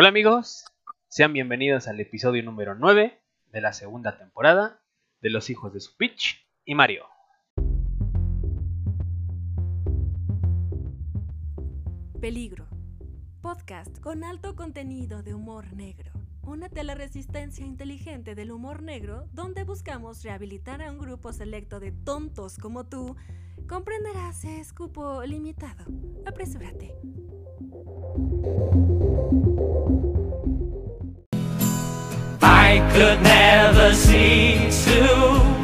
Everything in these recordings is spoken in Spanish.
Hola amigos, sean bienvenidos al episodio número 9 de la segunda temporada de Los Hijos de su y Mario. Peligro. Podcast con alto contenido de humor negro. Una teleresistencia inteligente del humor negro donde buscamos rehabilitar a un grupo selecto de tontos como tú. Comprenderás, es cupo limitado. Apresúrate. I could never see tomorrow.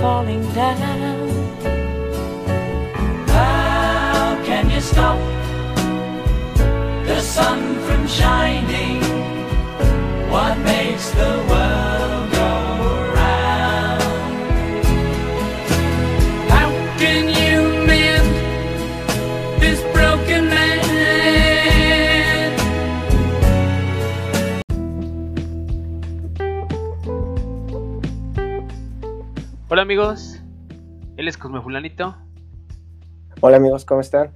Falling down? How can you stop the sun from shining? What makes the world Hola amigos, él es Cosme Fulanito Hola amigos, ¿cómo están?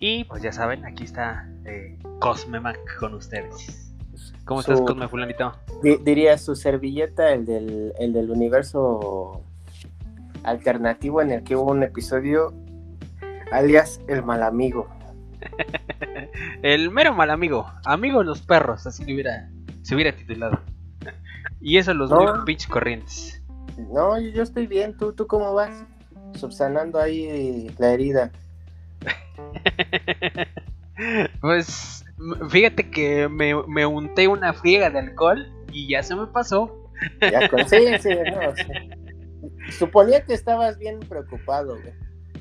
y pues ya saben, aquí está eh, Cosme Mac con ustedes. ¿Cómo estás Cosme Fulanito? Di- diría su servilleta, el del, el del universo alternativo en el que hubo un episodio, alias El Mal Amigo. El mero mal amigo, amigo de los perros, así le hubiera, se hubiera titulado. Y eso los No. muy pinches corrientes. No, yo, estoy bien, ¿tú, ¿tú cómo vas? Subsanando ahí la herida. Pues fíjate que me, me unté una friega de alcohol y ya se me pasó. Ya con... Sí, sí, no, sí. Suponía que estabas bien preocupado, güey.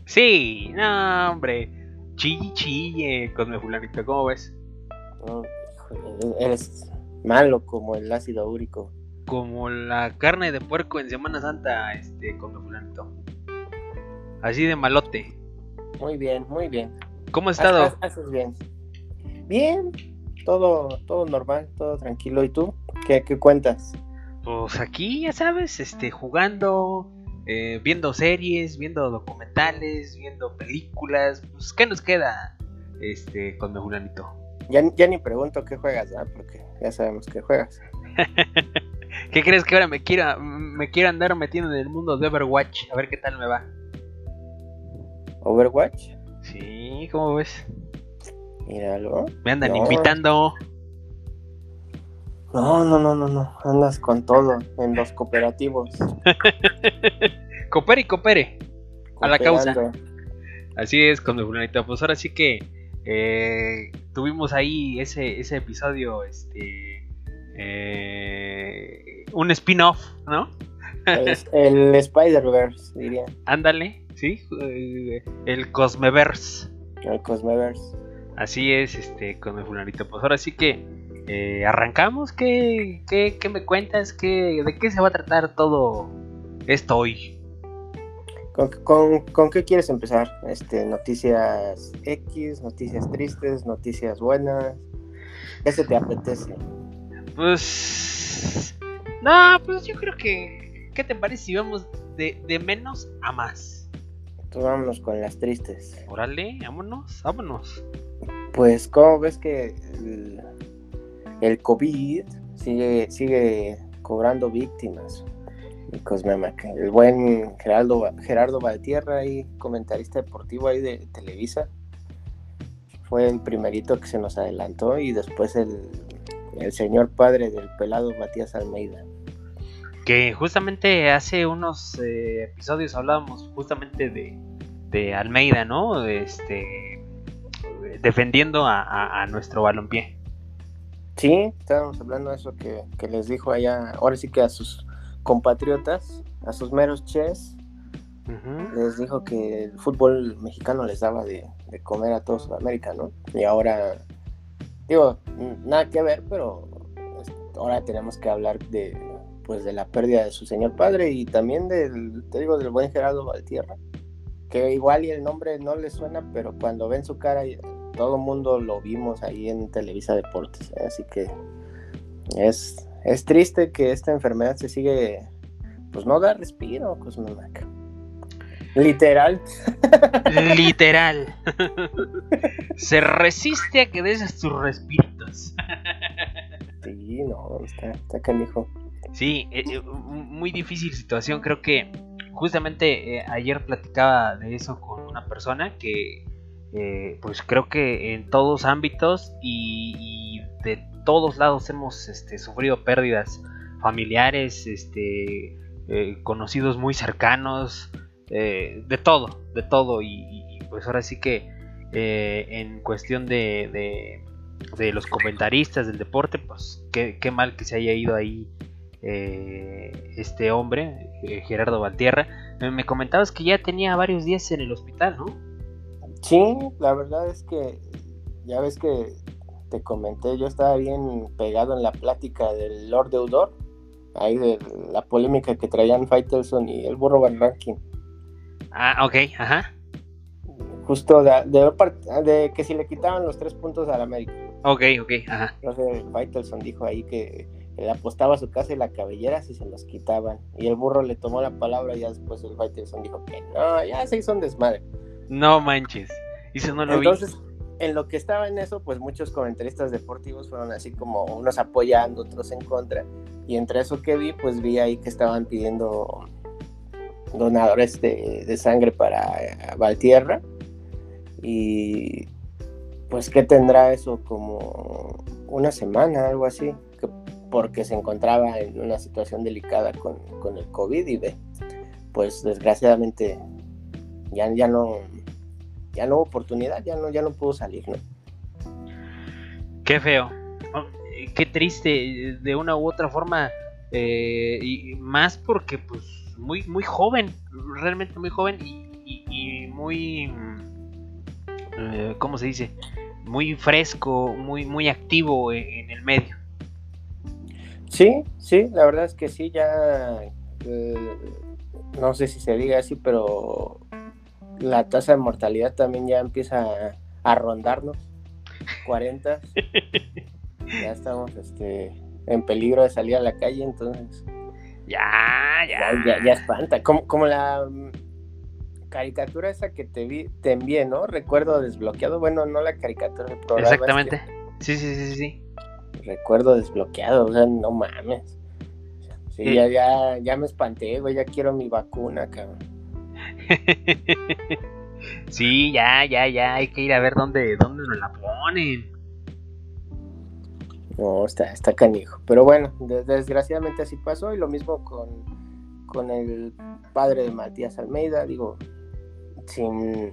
Sí, no, hombre. Chille, chille, Cosme Fulanito, ¿cómo ves? Eres malo como el ácido úrico. Como la carne de puerco en Semana Santa, este, Cosme Fulanito. Así de malote. Muy bien, muy bien. ¿Cómo has estado? Haces bien. Bien, todo, todo normal, todo tranquilo. ¿Y tú? ¿Qué, qué cuentas? Pues aquí, ya sabes, este, jugando, eh, viendo series, viendo documentales, viendo películas. Pues, ¿qué nos queda, este, Cosme Fulanito? Ya, ya ni pregunto qué juegas, porque ya sabemos qué juegas. ¿Qué crees que ahora me quiera, me quiero andar metiendo en el mundo de Overwatch? A ver qué tal me va. ¿Overwatch? Sí, ¿cómo ves? Míralo. Me andan No. invitando. No, no, no, no, no. Andas con todo en los cooperativos. Coopere y coopere. A la causa. Así es, con mi fulanito. Pues ahora sí que eh, tuvimos ahí ese, ese episodio, este, eh, un spin-off, ¿no? El, el Spider-Verse, diría. Ándale, ¿sí? Eh, el Cosmeverse. El Cosmeverse. Así es, este, con mi fulanito. Pues ahora sí que eh, arrancamos. ¿Qué, qué, qué me cuentas? ¿Qué, ¿De qué se va a tratar todo esto hoy? ¿Con, con, con qué quieres empezar? Este, noticias X, noticias tristes, noticias buenas. ¿Qué se te apetece? Pues. No, pues yo creo que. ¿Qué te parece si vamos de, de menos a más? Pues vámonos con las tristes. Órale, vámonos, vámonos. Pues, ¿cómo ves que el, el COVID sigue, sigue cobrando víctimas? Y Cosmemac, el buen Gerardo, Gerardo Valtierra, ahí, comentarista deportivo ahí de Televisa, fue el primerito que se nos adelantó y después el, el señor padre del pelado Matías Almeida. Que justamente hace unos eh, episodios hablábamos justamente de, de Almeida, ¿no? Este. Defendiendo a, a- a nuestro balompié. Sí, estábamos hablando de eso que, que les dijo allá, ahora sí que a sus compatriotas, a sus meros ches, Ujú. les dijo que el fútbol mexicano les daba de, de comer a todo Sudamérica, ¿no? Y ahora, digo, nada que ver, pero este, ahora tenemos que hablar de pues de la pérdida de su señor padre y también del, te digo, del buen Gerardo Valtierra, que igual y el nombre no le suena, pero cuando ven su cara, todo el mundo lo vimos ahí en Televisa Deportes, ¿eh? así que es, es triste que esta enfermedad se sigue, pues no da respiro, Cosmo Mac. Literal. Literal. Se resiste a que des tus respiritos. Sí, no, está, está canijo. Sí, eh, eh, muy difícil situación. Creo que justamente eh, ayer platicaba de eso con una persona que, eh, pues creo que en todos ámbitos y, y de todos lados hemos este, sufrido pérdidas familiares, este, conocidos muy cercanos, eh, de todo, de todo. Y, pues ahora sí que eh, en cuestión de, de, los comentaristas del deporte, pues qué, qué mal que se haya ido ahí eh, este hombre, eh, Gerardo Valtierra. Me comentabas que ya tenía varios días en el hospital, ¿no? Sí, la verdad es que ya ves que te comenté, yo estaba bien pegado en la plática del Lord Deudor, ahí de la polémica que traían Faitelson y el burro Van Ranking. Ah, ok, ajá. Justo de, de, de que si le quitaban los tres puntos al América. Ok, ok, ajá. Entonces Faitelson dijo ahí que le apostaba a su casa y la cabellera si se los quitaban. Y el burro le tomó la palabra y ya después el Faitelson dijo que no, ya se hizo un desmadre. No manches. Eso no lo Entonces, vi. en lo que estaba en eso, pues muchos comentaristas deportivos fueron así como unos apoyando, otros en contra. Y entre eso que vi, pues vi ahí que estaban pidiendo donadores de, de sangre para eh, Valtierra. Y pues, ¿qué tendrá eso? Como una semana, algo así. Que, porque se encontraba en una situación delicada con, con el COVID y ve, pues desgraciadamente ya, ya no ya no hubo oportunidad, ya no, ya no pudo salir, ¿no? Qué feo. Oh, Qué triste, de una u otra forma. eh, y más porque, pues, muy, muy joven, realmente muy joven y, y- y muy. eh, ¿Cómo se dice? Muy fresco, muy, muy activo en, en el medio. Sí, sí, la verdad es que sí, ya eh, no sé si se diga así, pero la tasa de mortalidad también ya empieza a, a rondarnos, 40. ya estamos este, en peligro de salir a la calle, entonces Ya, ya, ya. ya, ya espanta. Como, como la mm, caricatura esa que te, vi, te envié, ¿no? Recuerdo desbloqueado, bueno, no la caricatura del programa. Exactamente. Sí, sí, sí, sí, sí. recuerdo desbloqueado, o sea, no mames. Sí, Sí. ya, ya, ya me espanté, güey, ya quiero mi vacuna, cabrón. sí, ya, ya, ya. Hay que ir a ver dónde, dónde nos la ponen. No, está, está canijo. Pero bueno, de- desgraciadamente así pasó y lo mismo con, con el padre de Matías Almeida, digo, sin,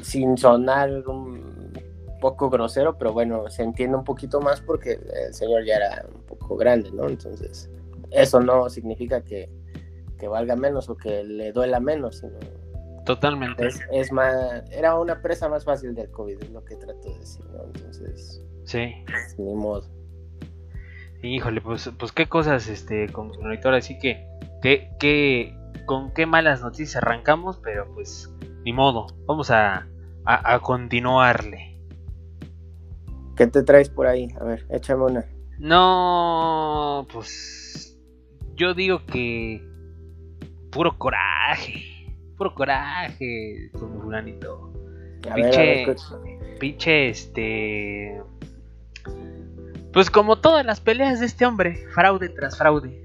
sin sonar un poco grosero, pero bueno, se entiende un poquito más porque el señor ya era un poco grande, ¿no? Entonces, eso no significa que, que valga menos o que le duela menos, sino Totalmente. es, es más, era una presa más fácil del COVID, es lo que trato de decir, ¿no? Entonces, Sí. ni modo. Híjole, pues, pues qué cosas, este, con monitor, así que, que, que, con qué malas noticias arrancamos, pero pues, ni modo, vamos a, a, a continuarle. ¿Qué te traes por ahí? A ver, échame una. No, pues, yo digo que puro coraje, puro coraje, con fulanito. A ver, a ver, Pinche, ¿qué- pinche, este, pues como todas las peleas de este hombre, fraude tras fraude.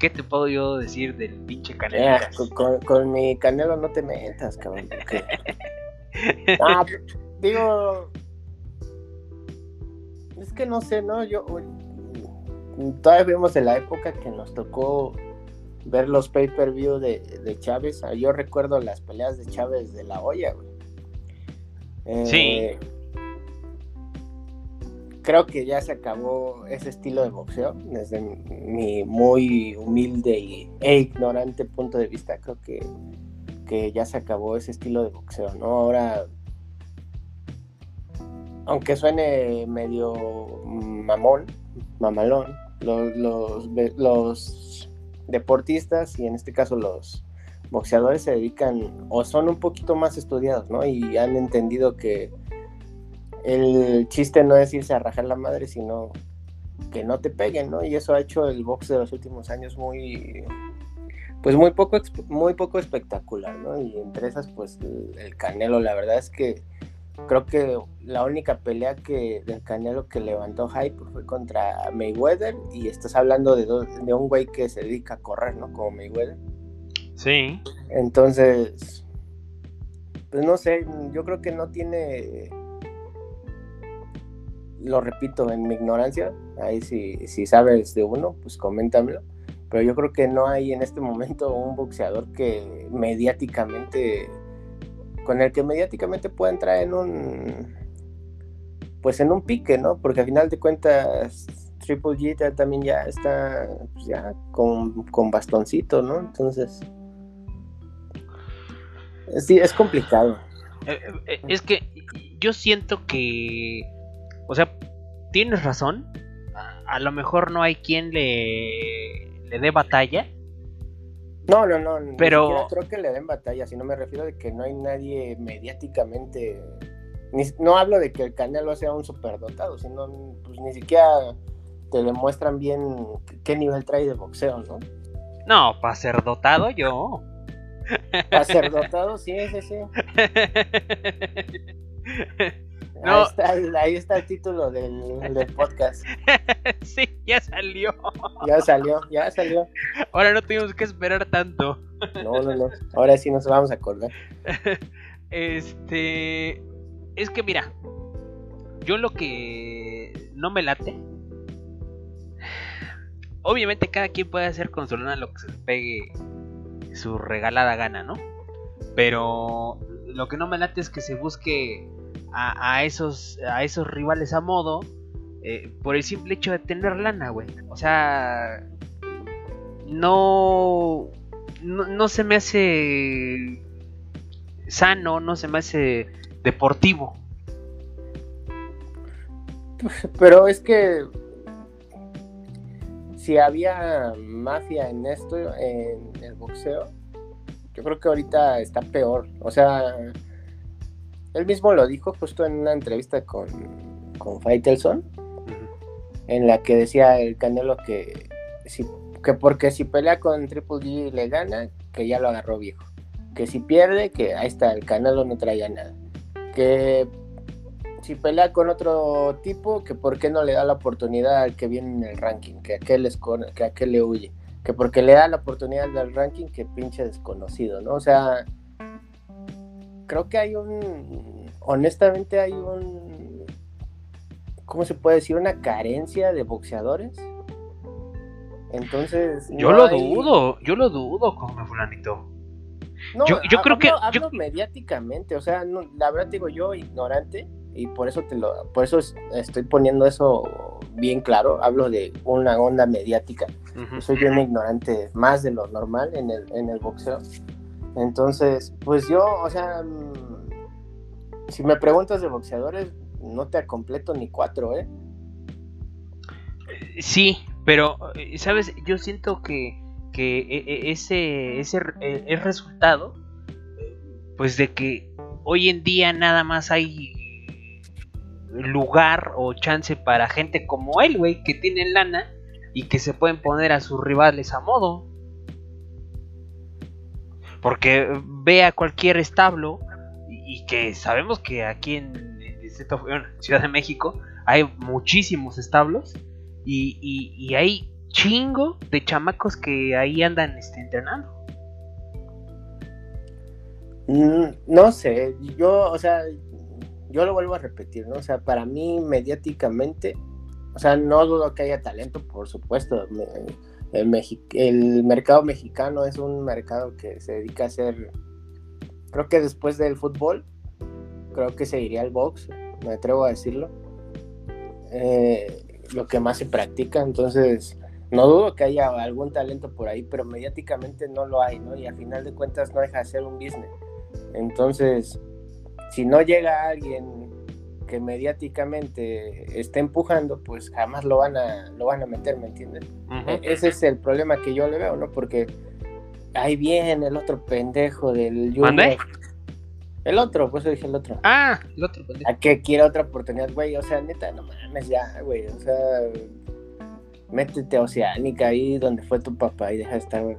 ¿Qué te puedo yo decir del pinche Canelo? Eh, con, con- con mi canelo no te metas, cabrón. Ah, digo, es que no sé, ¿no? Yo todavía vemos de la época que nos tocó ver los pay-per-view de, de Chávez. Ah, Yo recuerdo las peleas de Chávez de la olla, güey. Eh, Sí. Creo que ya se acabó ese estilo de boxeo, desde mi muy humilde e ignorante punto de vista. Creo que, que ya se acabó ese estilo de boxeo, ¿no? Ahora, aunque suene medio mamón, mamalón, los, los, los deportistas y en este caso los boxeadores se dedican o son un poquito más estudiados, ¿no? Y han entendido que el chiste no es irse a rajar la madre, sino que no te peguen, ¿no? Y eso ha hecho el box de los últimos años muy, pues muy poco, muy poco espectacular, ¿no? Y entre esas, pues el, el Canelo, la verdad es que creo que la única pelea que del Canelo que levantó hype fue contra Mayweather y estás hablando de, do- de un güey que se dedica a correr, ¿no? Como Mayweather. Sí. Entonces, pues no sé, yo creo que no tiene, lo repito, en mi ignorancia, ahí si, si sabes de uno, pues coméntamelo, pero yo creo que no hay en este momento un boxeador que mediáticamente, con el que mediáticamente pueda entrar en un, pues en un pique, ¿no? Porque al final de cuentas... Triple G también ya está pues ya con, con bastoncito, ¿no? Entonces, Sí, es complicado. Eh, eh, es que yo siento que, o sea, tienes razón. A, a lo mejor no hay quien le, le dé batalla. No, no, no. ni Pero- siquiera creo que le den batalla, sino me refiero de que no hay nadie mediáticamente. ni- no hablo de que el Canelo sea un superdotado, sino pues ni siquiera te demuestran bien qué nivel trae de boxeo, ¿no? No, para ser dotado yo. Para ser dotado, sí, sí, sí. No. Ahí, está, el- ahí está el título del, del podcast. sí, ya salió. Ya salió, ya salió. Ahora no tuvimos que esperar tanto. No, no, no. Ahora sí nos vamos a acordar. Este. Es que mira. Yo lo que no me late. Obviamente cada quien puede hacer con su lana lo que se le pegue su regalada gana, ¿no? Pero lo que no me late es que se busque a, esos, a esos rivales a modo eh, por el simple hecho de tener lana, güey. O sea, no, no, no se me hace sano, no se me hace deportivo. Pero es que si había mafia en esto, en el boxeo, yo creo que ahorita está peor. O sea, él mismo lo dijo justo en una entrevista con, con Faitelson, en la que decía el Canelo que, si, que porque si pelea con Triple G le gana, que ya lo agarró viejo. Que si pierde, que ahí está, el Canelo no traía nada. Que si pelea con otro tipo, que por qué no le da la oportunidad al que viene en el ranking, que aquel, escon- que aquel le huye, que porque le da la oportunidad del ranking, que pinche desconocido, ¿no? O sea, creo que hay un, honestamente hay un, ¿cómo se puede decir? Una carencia de boxeadores. Entonces... Yo no lo hay- dudo, yo lo dudo, como fulanito. no, Yo- yo ha- creo que- hablo- hablo yo- mediáticamente, o sea, no, la verdad digo yo ignorante y por eso te lo, por eso es- estoy poniendo eso bien claro. Hablo de una onda mediática. Yo soy bien ignorante, más de lo normal en el, en el boxeo. Entonces, pues yo, o sea, mm, si me preguntas de boxeadores, no te completo ni cuatro, ¿eh? Sí, pero, eh, ¿sabes? Yo siento que, que e- e- ese, ese es resultado, eh, pues de que hoy en día nada más hay lugar o chance para gente como él, güey, que tienen lana y que se pueden poner a sus rivales a modo. Porque ve a cualquier establo y, que sabemos que aquí en, Ciudad de México hay muchísimos establos y, y- y hay chingo de chamacos que ahí andan este, entrenando. Mm, No sé, yo, o sea, yo lo vuelvo a repetir, ¿no? O sea, para mí mediáticamente, o sea, no dudo que haya talento, por supuesto. me- El, mexi- el mercado mexicano es un mercado que se dedica a hacer, creo que después del fútbol, creo que seguiría el box, me atrevo a decirlo. Eh, lo que más se practica, entonces no dudo que haya algún talento por ahí, pero mediáticamente no lo hay, ¿no? Y a final de cuentas no deja de ser un business. Entonces, si no llega alguien que mediáticamente está empujando, pues jamás lo van a, lo van a meter, ¿me entiendes? E- Ese es el problema que yo le veo, ¿no? Porque ahí viene el otro pendejo del Junior. ¿Mande? El otro, pues yo dije el otro. Ah, el otro pendejo. A que quiera otra oportunidad, güey. O sea, neta, no mames ya, güey. O sea, métete a Oceánica ahí donde fue tu papá y deja de estar güey,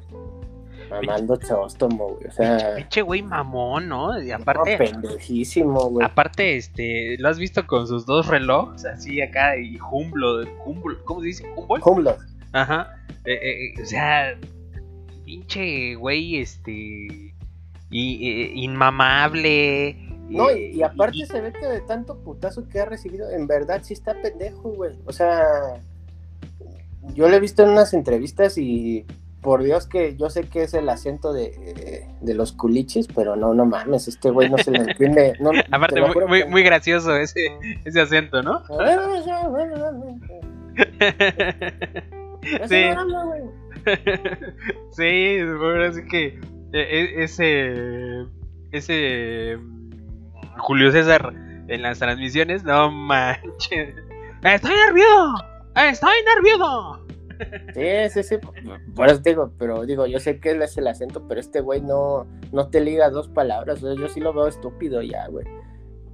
mamando chóstomo, güey. O sea, Pinche güey mamón, ¿no? Y no, aparte, pendejísimo, güey. aparte, este, ¿lo has visto con sus dos relojes? Así acá y Humblo, Humble, ¿cómo se dice? Humble. Ajá. Eh, eh, eh, o sea, pinche güey, este. Y, eh, inmamable. No, eh, y, y aparte se ve que de tanto putazo que ha recibido, en verdad sí está pendejo, güey. O sea, yo lo he visto en unas entrevistas y por Dios que yo sé que es el acento de, de los culichis, pero no, no mames, este güey no se le entiende. No, Aparte, muy, muy, muy gracioso ese, ese acento, ¿no? Así Sí. sí, ahora sí que eh, eh, ese ese mm, Julio César en las transmisiones, no manches. Estoy nervioso. Estoy nervioso. Sí, sí, sí. Por eso te digo, pero digo, yo sé que él es el acento, pero este güey no, no te liga dos palabras. O sea, yo sí lo veo estúpido ya, güey.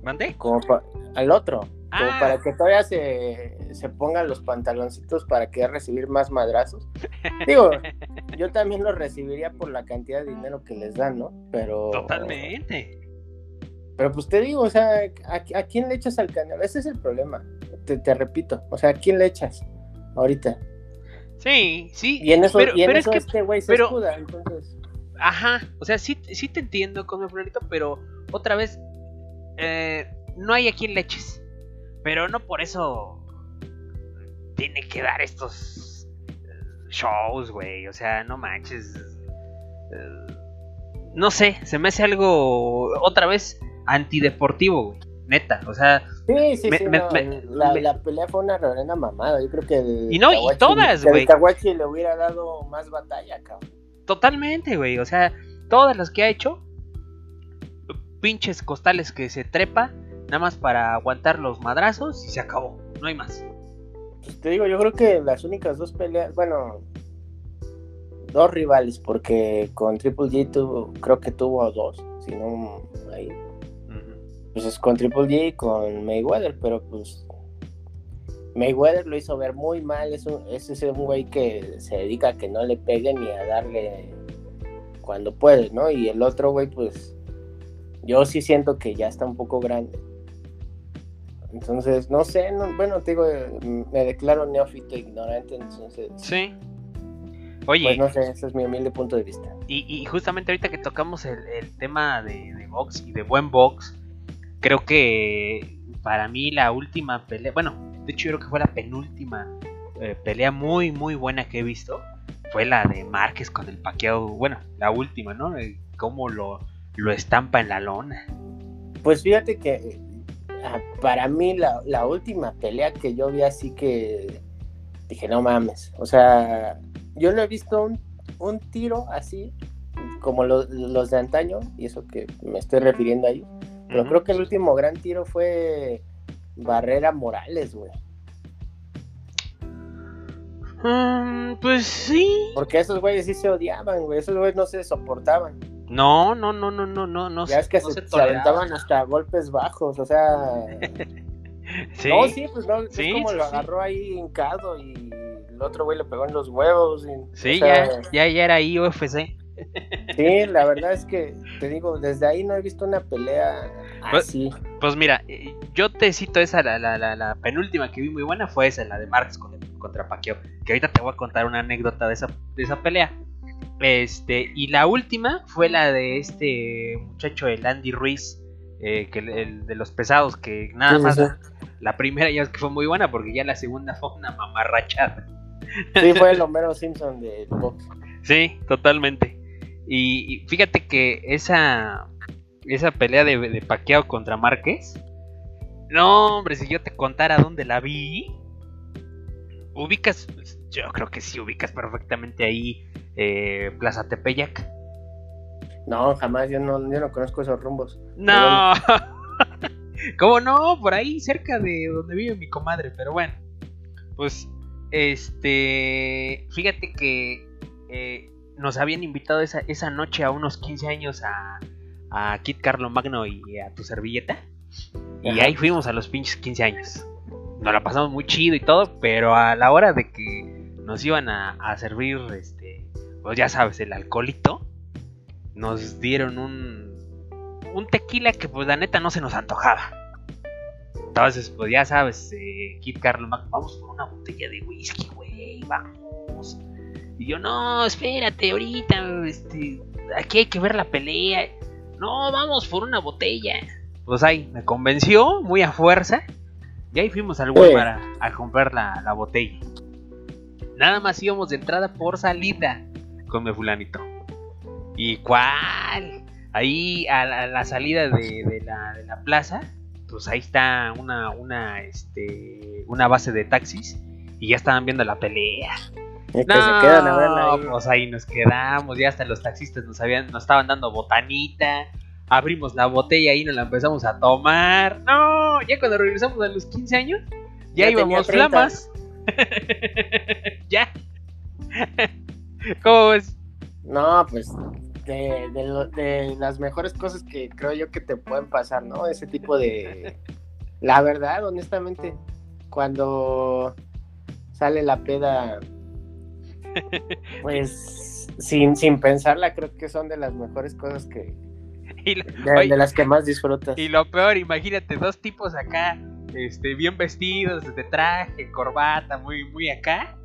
¿Mande? Como pa- al otro. Como Ah. para que todavía se, se pongan los pantaloncitos para que recibir más madrazos. Digo, yo también los recibiría por la cantidad de dinero que les dan, ¿no? Pero. Totalmente. Pero pues te digo, o sea, ¿a, a quién le echas al canal? Ese es el problema. Te, te repito. O sea, ¿a quién le echas ahorita? Sí, sí. Y en eso, pero, y en pero eso es que, este güey se pero- escuda, entonces. ajá, o sea, sí, sí te entiendo florito, pero otra vez, eh, no hay a quien le eches. Pero no por eso tiene que dar estos eh, shows, güey. O sea, no manches. Eh, no sé, se me hace algo otra vez antideportivo, güey. Neta, o sea, Sí, sí, Me- sí. me- no, me- la, pelea fue una reverenda mamada. Yo creo que el Y no, y Kawachi- todas, que el güey. Kawachi le hubiera dado más batalla, cabrón. totalmente, güey. O sea, todas las que ha hecho, pinches costales que se trepa, nada más para aguantar los madrazos y se acabó. No hay más. Pues te digo, yo creo que las únicas dos peleas, bueno, dos rivales, porque con Triple G tuvo, creo que tuvo dos, si no ahí. Pues es con Triple G y con Mayweather, pero pues Mayweather lo hizo ver muy mal, es un, ese es un güey que se dedica a que no le peguen ni a darle cuando puede, ¿no? Y el otro güey, pues yo sí siento que ya está un poco grande. Entonces, no sé, no- bueno, te digo, eh, me declaro neófito ignorante, entonces, Sí. Oye, pues no sé, ese es mi humilde punto de vista. y, y justamente ahorita que tocamos el, el tema de, de box y de buen box, creo que para mí la última pelea, bueno, de hecho yo creo que fue la penúltima eh, pelea muy muy buena que he visto, fue la de Márquez con el paqueado, bueno, la última, ¿no? Eh, Cómo lo, lo estampa en la lona. Pues fíjate que eh, ah, para mí la, la última pelea que yo vi así que dije, no mames, o sea, yo no he visto un, un tiro así como lo- los de antaño, y eso que me estoy refiriendo ahí, pero creo que el último gran tiro fue Barrera Morales, güey, Mm, pues sí. porque esos güeyes sí se odiaban, güey, esos güeyes no se soportaban, No, no, no, no, no, no, no ya es que no se, se aventaban hasta golpes bajos, o sea... Sí. No, sí, pues no, Sí, es como sí, lo sí. agarró ahí hincado y el otro güey le pegó en los huevos. y- Sí, o sea, ya, ya, ya era ahí UFC. Sí, la verdad es que te digo, desde ahí no he visto una pelea Pues- así. Pues mira, eh, yo te cito esa, la, la, la, la penúltima que vi muy buena fue esa, la de Marx con- contra Pacquiao. Que ahorita te voy a contar una anécdota de esa, de esa pelea. Este, y la última fue la de este muchacho, el Andy Ruiz, eh, que el, el de los pesados, que nada Sí, más sí. la primera ya es que fue muy buena, porque ya la segunda fue una mamarrachada. Sí, fue el Homero Simpson del box. Sí, totalmente. Y, y fíjate que esa esa pelea de, de Pacquiao contra Márquez. No, hombre, si yo te contara dónde la vi. Ubicas, yo creo que sí ubicas perfectamente ahí eh, Plaza Tepeyac. No, jamás, yo no, yo no conozco esos rumbos. No. ¿Cómo no? Por ahí cerca de donde vive mi comadre, pero bueno. Pues, este. Fíjate que eh, nos habían invitado esa, esa noche a unos 15 años a, a Kit Carlo Magno y a tu servilleta. Y Ajá. ahí fuimos a los pinches 15 años. Nos la pasamos muy chido y todo, pero a la hora de que nos iban a, a servir, este, pues ya sabes, el alcoholito, nos dieron un, un tequila que pues la neta no se nos antojaba. Entonces, pues ya sabes, eh, Kit Carlo Magno, vamos por una botella de whisky, güey, vamos. Y yo, no, espérate, ahorita, este, aquí hay que ver la pelea. No, vamos por una botella. Pues ahí, me convenció, muy a fuerza. Y ahí fuimos al Walmart a, a comprar la, la botella. Nada más íbamos de entrada por salida con mi fulanito. ¿Y cuál? Ahí a la, a la salida de, de la, de la plaza, pues ahí está una, una, este, una base de taxis. Y ya estaban viendo la pelea. Y que se quedan a verla ahí. pues ahí nos quedamos, ya hasta los taxistas nos habían, nos estaban dando botanita, abrimos la botella y nos la empezamos a tomar. No, ya cuando regresamos a los 15 años, ya, Ya íbamos tenía 30. flamas. ya. ¿Cómo ves? No, pues de, de lo- de las mejores cosas que creo yo que te pueden pasar, ¿no? Ese tipo de... La verdad, honestamente, cuando sale la peda, pues sin, sin pensarla, creo que son de las mejores cosas que... Y lo, De, oye, de las que más disfrutas. y lo peor, imagínate, dos tipos acá, este, bien vestidos, de traje, corbata, muy, muy acá.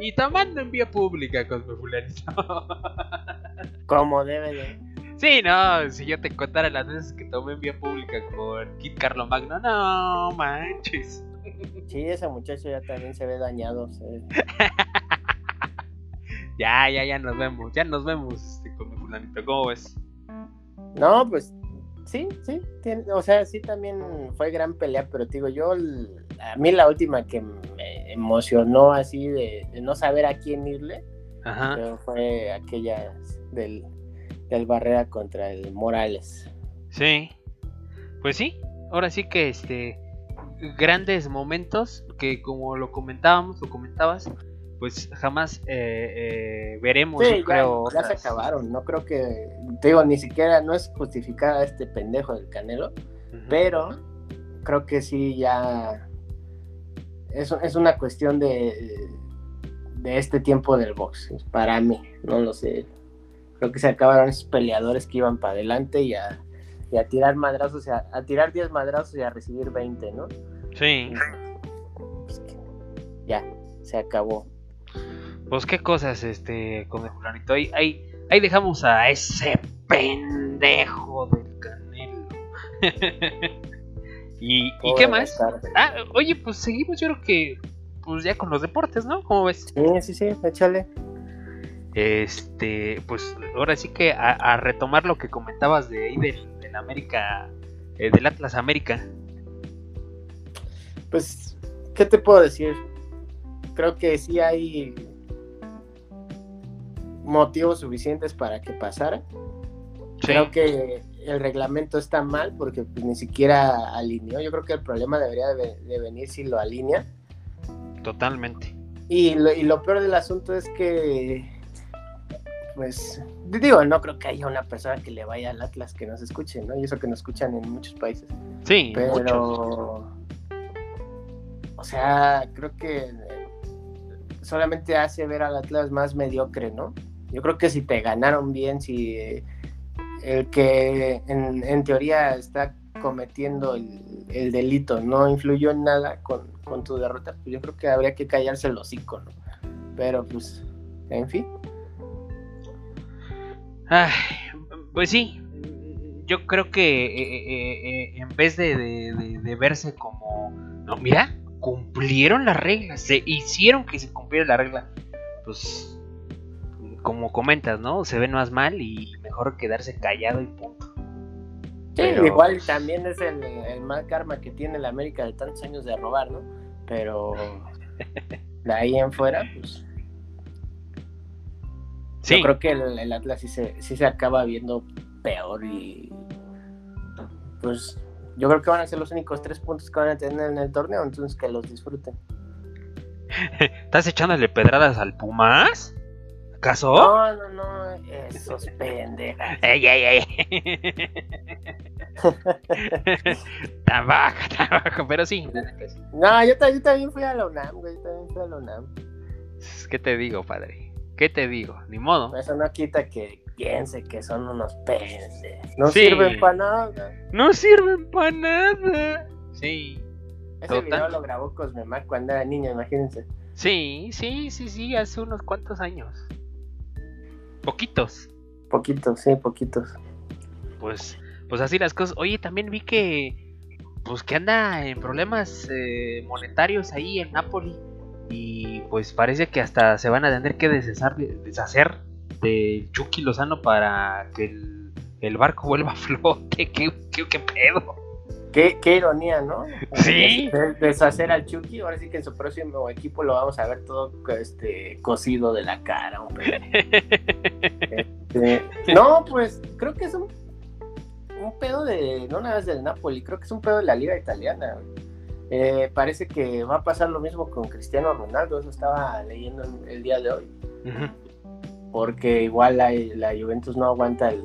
Y tomando en vía pública con mi fulanito. Como debe de... Sí, no, si yo te contara las veces que tomé en vía pública con Kit Carlo Magno, no manches. Sí, ese muchacho ya también se ve dañado. se- Ya, ya, ya nos vemos, ya nos vemos este, con mi fulanito, ¿cómo ves? No, pues sí, sí, tiene- o sea, sí también fue gran pelea, pero te digo, yo, a mí la última que me emocionó así de, de no saber a quién irle, Ajá. pero fue aquella del, del Barrera contra el Morales. Sí. Pues sí, ahora sí que este grandes momentos que como lo comentábamos o comentabas, pues jamás eh, eh, veremos, Sí, yo creo. ya se acabaron, no creo que, te digo, ni siquiera, no es justificada este pendejo del Canelo, pero creo que sí ya es, es una cuestión de, de este tiempo del box, para mí, no lo sé. Creo que se acabaron esos peleadores que iban para adelante y a, y a tirar madrazos, a, a tirar 10 madrazos y a recibir 20, ¿no? Sí. Pues que ya, se acabó. Pues qué cosas, este, con el fulanito. Ahí, ahí, ahí dejamos a ese pendejo del canelo. y, ¿y qué más? Ah, oye, pues seguimos, yo creo que, pues ya con los deportes, ¿no? ¿Cómo ves? Sí, sí, sí, échale. Este, pues ahora sí que a, a retomar lo que comentabas de ahí del, del América, eh, del Atlas América. Pues, ¿qué te puedo decir? Creo que sí hay motivos suficientes para que pasara. Creo que el reglamento está mal porque pues, ni siquiera alineó. Yo creo que el problema debería de, de venir si lo alinea. totalmente. Y lo, y lo peor del asunto es que, pues, digo, no creo que haya una persona que le vaya al Atlas que nos escuche, ¿no? Y eso que nos escuchan en muchos países. Sí, muchos. Pero, o sea, creo que solamente hace ver al Atlas más mediocre, ¿no? Yo creo que si te ganaron bien, si el que en, teoría está cometiendo el, el delito no influyó en nada con, tu derrota, pues yo creo que habría que callarse el hocico, ¿no? Pero pues, en fin. Ay, pues sí, yo creo que eh, eh, eh, en vez de- de verse como, no, mira, cumplieron las reglas, se hicieron que se cumpliera la regla, pues como comentas, ¿no? Se ven más mal y mejor quedarse callado y punto. Sí, Pero, igual pues, también es el, el mal karma que tiene la América de tantos años de robar, ¿no? Pero de ahí en fuera, pues Sí, yo creo que el, el Atlas sí se, sí se acaba viendo peor y pues yo creo que van a ser los únicos tres puntos que van a tener en el torneo, entonces que los disfruten. ¿Estás echándole pedradas al Pumas? ¿Acaso? No, no, no, esos pendejos. ¡Ey, ey, ey! tan bajo, tan bajo, pero sí. No, yo, ta- yo también fui a la UNAM, güey, yo también fui a la UNAM. ¿Qué te digo, padre? ¿Qué te digo? Ni modo. Eso no quita que piense que son unos pendejos. No Sí. sirven para nada. No sirven para nada. Sí. Ese Total. video lo grabó Cosmemac cuando era niño, imagínense. Sí, sí, sí, sí, hace unos cuantos años. Poquitos. Poquitos, sí, poquitos. Pues, pues así las cosas. Oye, también vi que, pues que anda en problemas eh, monetarios ahí en Napoli. Y pues parece que hasta se van a tener que deshacer, deshacer del Chucky Lozano para que el, el barco vuelva a flote. ¿Qué, qué, qué pedo? Qué, qué ironía, ¿no? Sí. Des- Deshacer al Chucky, ahora sí que en su próximo equipo lo vamos a ver todo este, cosido de la cara. hombre. Este, no, pues creo que es un, un pedo de, no nada más del Napoli, creo que es un pedo de la liga italiana. Eh, parece que va a pasar lo mismo con Cristiano Ronaldo, eso estaba leyendo en- el día de hoy, porque igual la, la Juventus no aguanta el,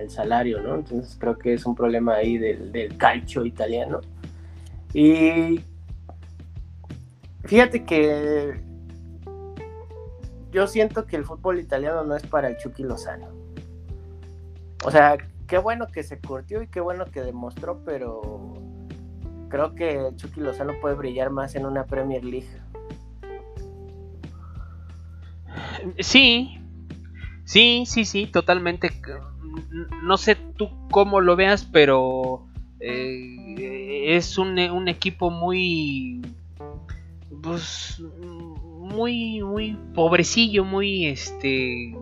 el salario, ¿no? Entonces creo que es un problema ahí del, del calcio italiano. Y fíjate que yo siento que el fútbol italiano no es para el Chucky Lozano. O sea, qué bueno que se curtió y qué bueno que demostró, pero creo que Chucky Lozano puede brillar más en una Premier League. Sí, sí, sí, sí, totalmente. No sé tú cómo lo veas, pero eh, es un, un equipo muy, pues, muy, muy pobrecillo, muy, este,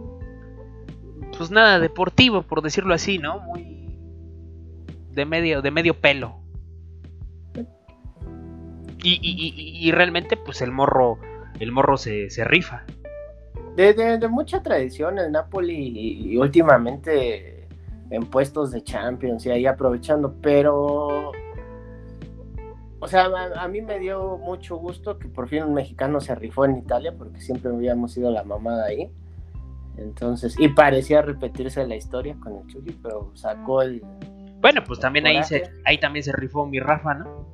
pues nada, deportivo, por decirlo así, ¿no? Muy de medio, de medio pelo. Y, y, y, y realmente, pues el morro, el morro se, se rifa. De, de- de mucha tradición el Napoli y, y últimamente en puestos de Champions y ahí aprovechando, pero o sea, a, a mí me dio mucho gusto que por fin un mexicano se rifó en Italia porque siempre habíamos sido la mamada ahí. Entonces, y parecía repetirse la historia con el Chucky, pero sacó el, Bueno, pues también ahí se, ahí también se rifó mi Rafa, ¿no?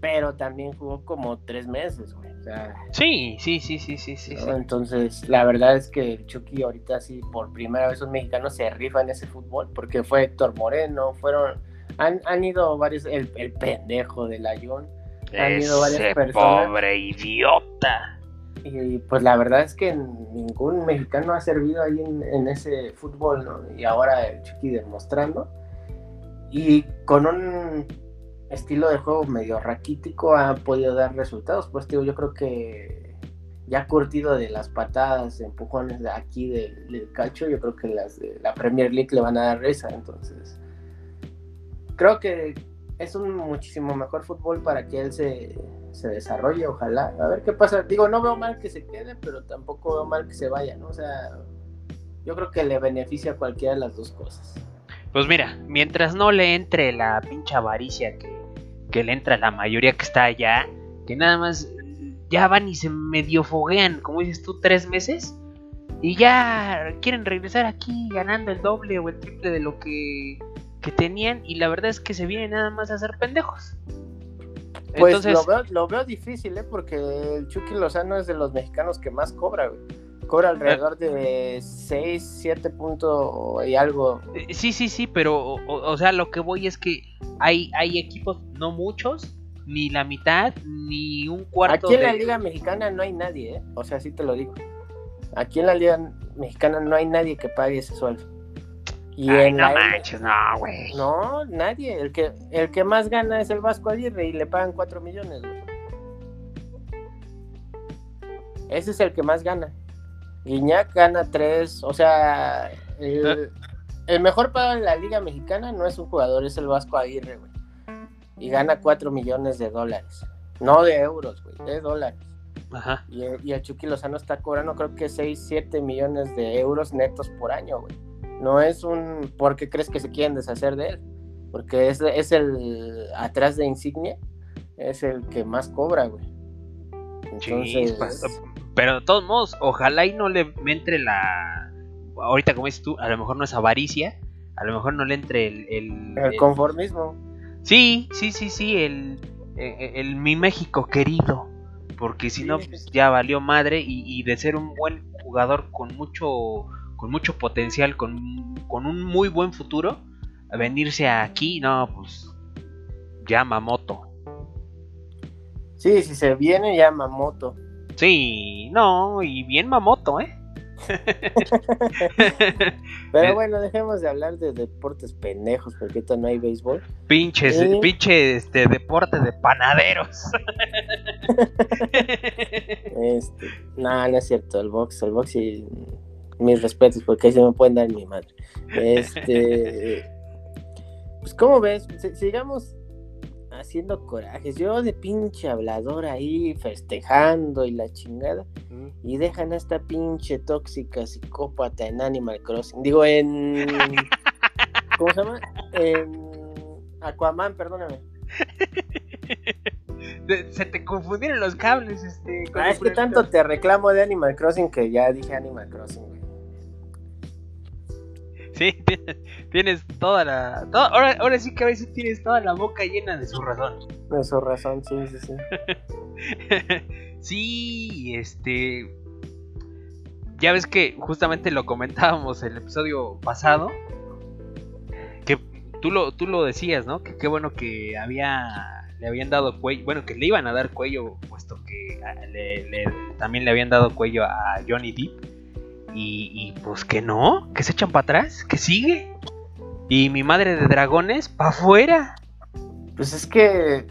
Pero también jugó como tres meses, güey. O sea, Sí, sí, sí, sí, sí, sí. ¿no? sí. Entonces, la verdad es que el Chucky ahorita sí, por primera vez un mexicano se rifa en ese fútbol, porque fue Héctor Moreno, fueron, han, han ido varios, el, el pendejo de la Jun, han ido varias personas. pobre idiota. y pues la verdad es que ningún mexicano ha servido ahí en, en ese fútbol, ¿no? Y ahora el Chucky demostrando, y con un estilo de juego medio raquítico ha podido dar resultados, pues digo, yo creo que ya curtido de las patadas, empujones de aquí del, calcio, yo creo que las de la Premier League le van a dar risa, entonces creo que es un muchísimo mejor fútbol para que él se, se desarrolle, ojalá, a ver qué pasa, digo, no veo mal que se quede, pero tampoco veo mal que se vaya, ¿no? O sea, yo creo que le beneficia a cualquiera de las dos cosas. Pues mira, mientras no le entre la pincha avaricia que, que le entra la mayoría que está allá, que nada más ya van y se medio foguean, como dices tú, tres meses, y ya quieren regresar aquí ganando el doble o el triple de lo que, que tenían, y la verdad es que se vienen nada más a hacer pendejos. Pues Entonces, lo, veo, lo veo difícil, ¿eh? Porque el Chucky Lozano es de los mexicanos que más cobra, güey. Cobra alrededor de 6, 7 puntos y algo. Eh, Sí, sí, sí, pero, o, sea, lo que voy es que hay, hay equipos, no muchos, ni la mitad, ni un cuarto Aquí en de... la Liga Mexicana no hay nadie, ¿eh? O sea, sí te lo digo. Aquí en la Liga Mexicana no hay nadie que pague ese sueldo. Y Ay, en no la manches, no, güey. No, nadie. El que, el que más gana es el Vasco Aguirre y le pagan 4 millones, güey. Ese es el que más gana. Guiñac gana 3. O sea, el, el mejor pagado en la Liga Mexicana no es un jugador, es el Vasco Aguirre, güey. Y gana 4 millones de dólares. No de euros, güey, de dólares. Ajá. Y, y el Chucky Lozano está cobrando creo que 6, 7 millones de euros netos por año, güey. No es un... ¿Por qué crees que se quieren deshacer de él? Porque es, es el atrás de Insignia, es el que más cobra, güey. Entonces, Chispas. Pero de todos modos, ojalá y no le me entre la. Ahorita, como dices tú, a lo mejor no es avaricia. A lo mejor no le entre el. el- el el- conformismo. Sí, sí, sí, sí, el, el, el- mi México querido. Porque si Sí. no, pues ya valió madre. Y, y de ser un buen jugador con mucho, con mucho potencial, con, con un muy buen futuro, a venirse aquí, no, pues. Llama moto. Sí, si se viene ya Mamoto. Sí, no, y bien mamoto, ¿eh? Pero bueno, dejemos de hablar de deportes pendejos porque ahorita no hay béisbol. Pinches, Sí. pinche este deporte de panaderos. Este, no, no es cierto, el box, el box y mis respetos porque ahí se me pueden dar mi madre. Este, pues como ves, Si- sigamos haciendo corajes. Yo de pinche hablador ahí festejando y la chingada y dejan a esta pinche tóxica psicópata en Animal Crossing. Digo en ¿cómo se llama? En Aquaman, perdóname. Se te confundieron los cables, este. Ah, es que tanto te reclamo de Animal Crossing que ya dije Animal Crossing. Sí, tienes, toda la. toda- ahora, ahora sí que a veces tienes toda la boca llena de su razón. De su razón, sí, sí, sí. sí, este. Ya ves que justamente lo comentábamos el episodio pasado. Que tú lo, tú lo decías, ¿no? Que qué bueno que había. Le habían dado cuello. Bueno, que le iban a dar cuello, puesto que ah, le- le- también le habían dado cuello a Johnny Depp. Y, y pues que no, que se echan para atrás, que sigue. Y mi madre de dragones, pa' afuera. Pues es que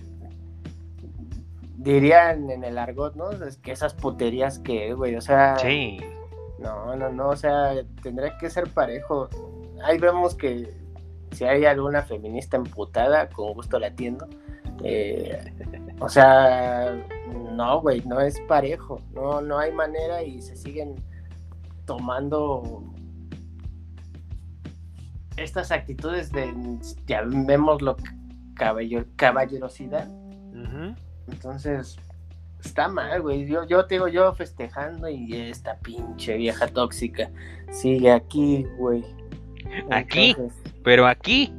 dirían en el argot, ¿no? Es que esas puterías que, güey, o sea, Sí. no, no, no, o sea, tendría que ser parejo. Ahí vemos que si hay alguna feminista emputada, con gusto la atiendo. Eh, o sea, no, güey, no es parejo, no, no hay manera y se siguen tomando estas actitudes de, llamémoslo caballo- caballerosidad. Ujú. Entonces, está mal, güey. Yo, yo te digo, yo festejando y esta pinche vieja tóxica sigue aquí, güey. Aquí. Entonces, Pero aquí,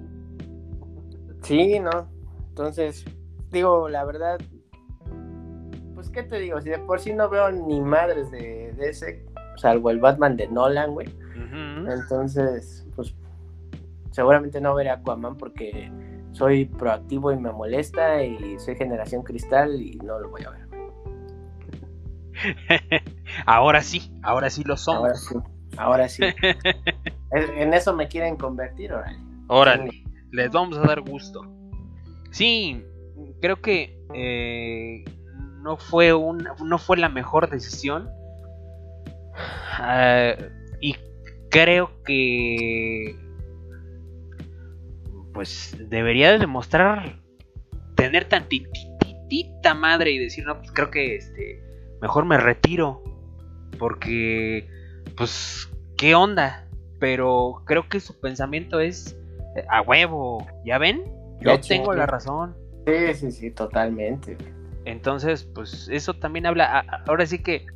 sí, ¿no? Entonces, digo, la verdad, pues, ¿qué te digo? Si de por sí no veo ni madres de, de ese, salvo el Batman de Nolan, güey. Entonces, pues, seguramente no veré Aquaman porque soy proactivo y me molesta y soy generación cristal y no lo voy a ver. ahora sí, ahora sí lo somos. Ahora sí, ahora sí. En eso me quieren convertir, órale. Órale, les vamos a dar gusto. Sí, creo que eh, no fue un, no fue la mejor decisión. Ah, y creo que pues debería de demostrar tener tantitita madre y decir, no, pues creo que este mejor me retiro porque pues qué onda, pero creo que su pensamiento es eh, a huevo, ¿ya ven? Yo Ya tengo la razón. Sí, sí, sí, totalmente. Entonces, pues eso también habla. Ahora sí que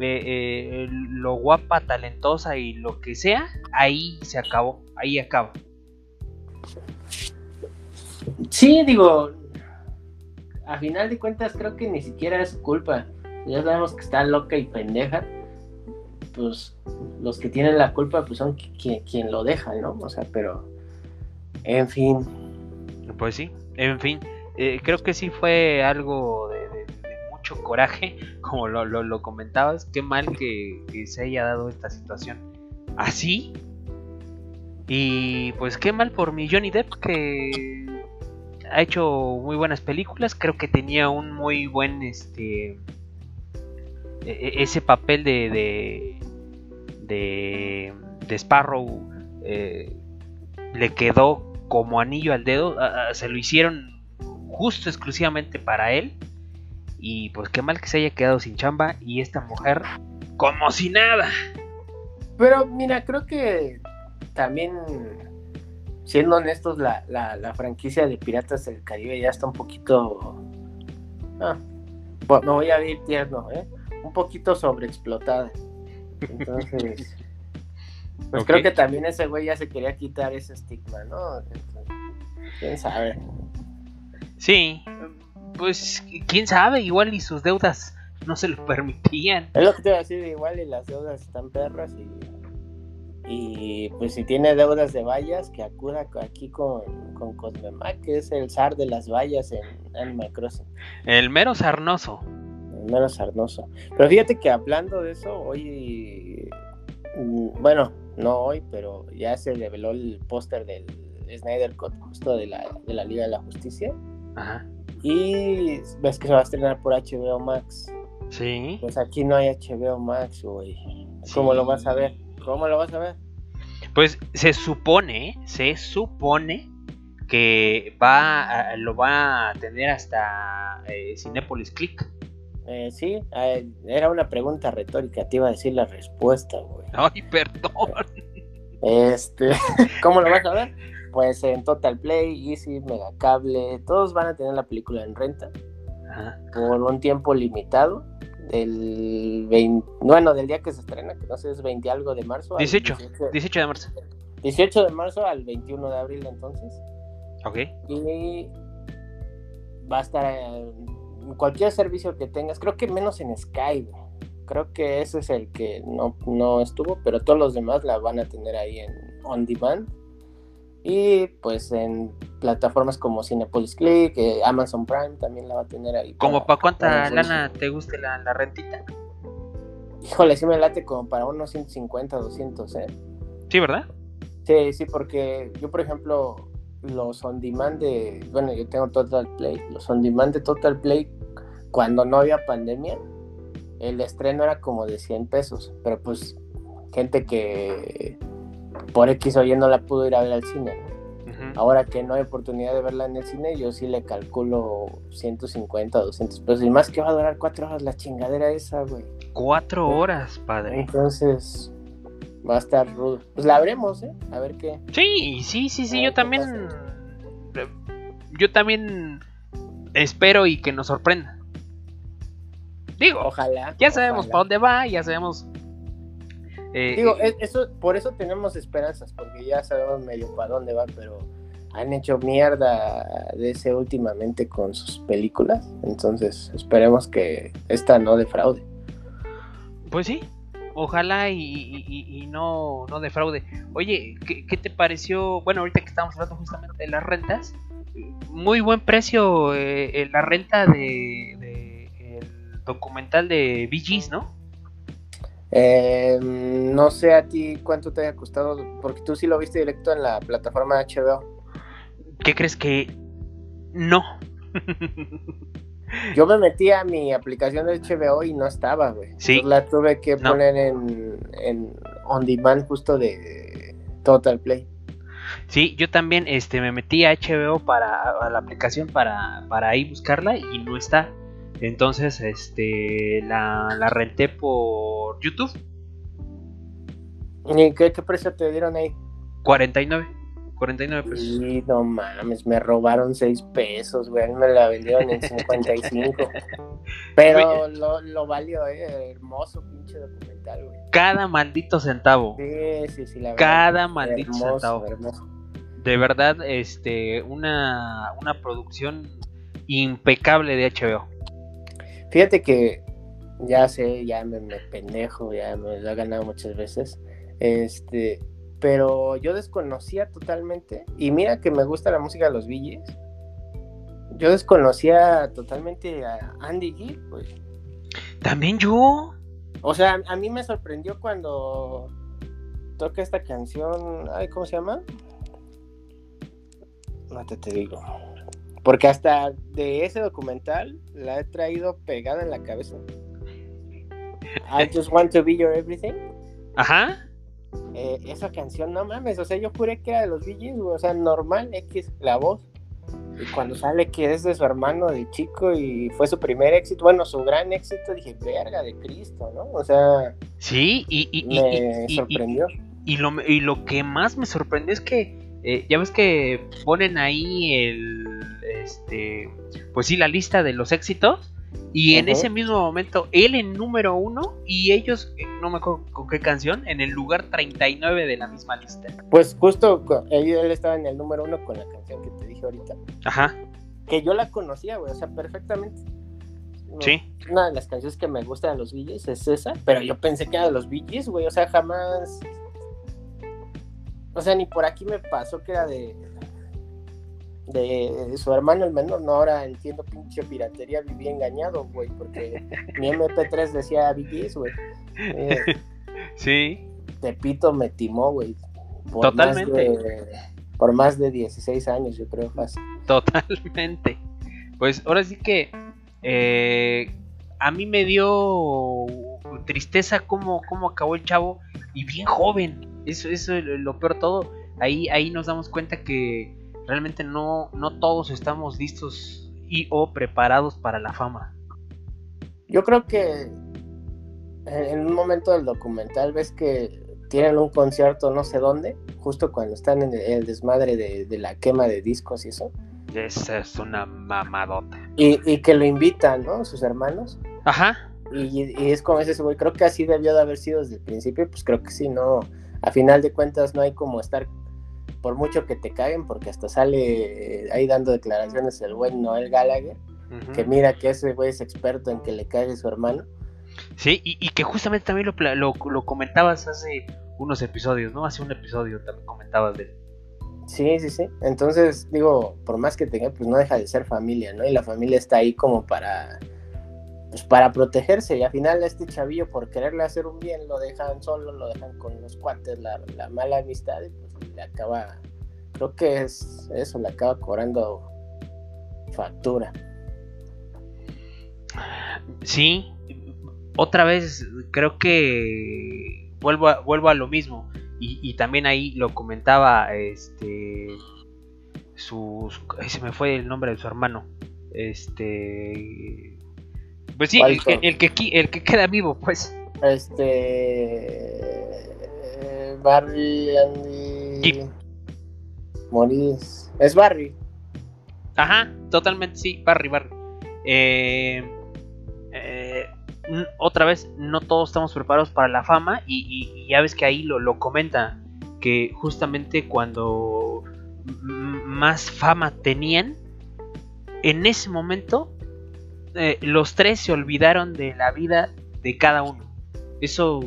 eh, eh, lo guapa, talentosa y lo que sea, ahí se acabó. Ahí acaba. Sí, digo, a final de cuentas creo que ni siquiera es su culpa. Ya sabemos que está loca y pendeja. Pues los que tienen la culpa pues son qui- quien, quien lo deja, ¿no? O sea, pero, en fin. Pues sí, en fin. eh, creo que sí fue algo de coraje, como lo, lo- comentabas. Qué mal que, se haya dado esta situación así. Y pues qué mal por mi Johnny Depp que ha hecho muy buenas películas. Creo que tenía un muy buen este e- e- ese papel de de de, Sparrow eh, le quedó como anillo al dedo. se lo hicieron justo exclusivamente para él. Y pues qué mal que se haya quedado sin chamba. Y esta mujer como si nada. Pero mira, creo que también siendo honestos, la, la, la franquicia de Piratas del Caribe ya está un poquito. Ah, me voy a ir tierno, ¿eh? Un poquito sobreexplotada. Entonces. Pues creo que también ese güey ya se quería quitar ese estigma, ¿no? Entonces, ¿Quién sabe? Sí, pues quién sabe, igual y sus deudas no se lo permitían. Es lo que te iba a decir, igual y las deudas están perras y. Y pues si tiene deudas de vallas, que acuda aquí con, con Cosmemac, que es el zar de las vallas en Animal Crossing. El mero sarnoso. el menos sarnoso. Pero fíjate que hablando de eso, hoy, mm, bueno, no hoy, pero ya se reveló el póster del Snyder Cut, justo de la, de la Liga de la Justicia. Ajá. Y ves que se va a estrenar por HBO Max. Sí. Pues aquí no hay HBO Max, güey. ¿Cómo Sí. lo vas a ver? ¿Cómo lo vas a ver? Pues se supone, se supone que va a- lo va a tener hasta eh, Cinépolis Click. Eh, sí, eh, era una pregunta retórica, te iba a decir la respuesta, güey. Ay, perdón. Este, ¿cómo lo vas a ver? Pues en Total Play, Easy, Megacable, todos van a tener la película en renta Ajá. por un tiempo limitado. Del 20, bueno, del día que se estrena, que no sé, es 20 algo de marzo. al 18. 18, 18 de marzo. 18 de marzo al 21 de abril, entonces. Ok. Y va a estar en cualquier servicio que tengas, creo que menos en Sky. güey. Creo que ese es el que no, no estuvo, pero todos los demás la van a tener ahí en on demand. Y pues en plataformas como Cinepolis Click, eh, Amazon Prime también la va a tener ahí. ¿Como para cuánta lana te guste la, la rentita? Híjole, sí me late como para unos 150, 200, ¿eh? Sí, ¿verdad? Sí, sí, porque yo, por ejemplo, los on demand de. Bueno, yo tengo Total Play. Los on demand de Total Play, cuando no había pandemia, el estreno era como de 100 pesos. Pero pues, gente que por X o Y no la pudo ir a ver al cine. Ahora que no hay oportunidad de verla en el cine, yo sí le calculo 150, 200 pesos. Y más que va a durar 4 horas la chingadera esa, güey. Cuatro horas, padre. Entonces, va a estar rudo. Pues la veremos, ¿eh? A ver qué. Sí, sí, sí, sí, yo también. Yo también espero y que nos sorprenda. Digo, Ojalá. ya sabemos ojalá. para dónde va, ya sabemos. Eh, Digo, eh, es- eso, por eso tenemos esperanzas, porque ya sabemos medio para dónde va, pero han hecho mierda de ese últimamente con sus películas. Entonces, esperemos que esta no defraude. Pues sí, ojalá y, y- y- y no, no defraude. Oye, ¿qué, qué te pareció? Bueno, ahorita que estamos hablando justamente de las rentas, muy buen precio eh, eh, la renta de, de el documental de Gees, ¿no? Eh, no sé a ti cuánto te haya costado, porque tú sí lo viste directo en la plataforma HBO. ¿Qué crees que no? Yo me metí a mi aplicación de HBO y no estaba, güey. Sí. Entonces la tuve que No. poner en, en on demand justo de Total Play. Sí, yo también este, me metí a HBO para a la aplicación para, para ahí buscarla y no está. Entonces, este, la, la renté por YouTube, ¿Y qué, qué precio te dieron ahí? 49, 49 pesos. Y no mames, me robaron 6 pesos, güey. a mí Me la vendieron en 55. Pero lo, lo valió, eh. Hermoso pinche documental, güey. Cada maldito centavo. Sí, sí, sí, la verdad. Cada maldito hermoso, centavo. hermoso. De verdad, este, una, una producción impecable de HBO. Fíjate que ya sé, ya me, me pendejo, ya me lo he ganado muchas veces. Este, pero yo desconocía totalmente. Y mira que me gusta la música de los Gees. Yo desconocía totalmente a Andy Gibb, güey. También yo. O sea, a mí me sorprendió cuando toca esta canción. Ay, ¿cómo se llama? No te, te digo. Porque hasta de ese documental la he traído pegada en la cabeza. I just want to be your everything. Ajá. Eh, esa canción, no mames, o sea, yo juré que era de los güey, o sea, normal, X, la voz. Y cuando sale que es de su hermano de chico y fue su primer éxito, bueno, su gran éxito, dije, verga de Cristo, ¿no? O sea, Sí, y, y, y- me y- y- sorprendió. y lo, y lo que más me sorprendió es que eh, ya ves que ponen ahí el, este, pues sí, la lista de los éxitos. Y en ese mismo momento, él en número uno y ellos, eh, no me acuerdo con qué canción, en el lugar 39 de la misma lista. Pues justo él, estaba en el número uno con la canción que te dije ahorita. Ajá, Que yo la conocía, güey, o sea, perfectamente. Sí. Una de las canciones que me gusta de los Gees es esa, pero yo pensé que era de los Gees, güey, o sea, jamás... O sea, ni por aquí me pasó que era de... De su hermano el menor, no, ahora entiendo pinche piratería, viví engañado, güey, porque mi MP3 decía Gees, güey. Eh, Sí, Tepito me timó, güey. Totalmente. más de- por más de 16 años, yo creo, fácil. totalmente. Pues ahora sí que eh, a mí me dio tristeza cómo, cómo acabó el chavo y bien joven. Eso, eso es lo peor todo. Ahí, ahí nos damos cuenta que realmente no, no todos estamos listos y o preparados para la fama. Yo creo que en en un momento del documental ves que tienen un concierto no sé dónde, justo cuando están en el, el desmadre de, de la quema de discos y eso, Esa es una mamadota. y, y que lo invitan, ¿no? Sus hermanos. Ajá. Y, y es como ese güey, creo que así debió de haber sido desde el principio, pues creo que sí, no, a final de cuentas no hay como estar, por mucho que te caguen, porque hasta sale eh, ahí dando declaraciones el buen Noel Gallagher, que mira que ese güey es experto en que le cague su hermano. Sí, y, y que justamente también lo, lo, lo comentabas hace unos episodios, ¿no? Hace un episodio también comentabas de él. Sí, sí, sí. Entonces, digo, por más que tenga, pues no deja de ser familia, ¿no? Y la familia está ahí como para, pues para protegerse. Y al final este chavillo, por quererle hacer un bien, lo dejan solo, lo dejan con los cuates, la, la mala amistad, y pues le acaba, creo que es eso, le acaba cobrando factura. Sí, otra vez creo que vuelvo a, vuelvo a lo mismo. Y, y también ahí lo comentaba este ay, se me fue el nombre de su hermano. Este pues sí, el, que- el que el que queda vivo, pues. Este. Barry, Andy. Maurice. Es Barry. Ajá, totalmente sí, Barry, Barry. Eh, eh, otra vez, no todos estamos preparados para la fama y, y- y ya ves que ahí lo, lo comenta, que justamente cuando más fama tenían, en ese momento eh, los tres se olvidaron de la vida de cada uno. Eso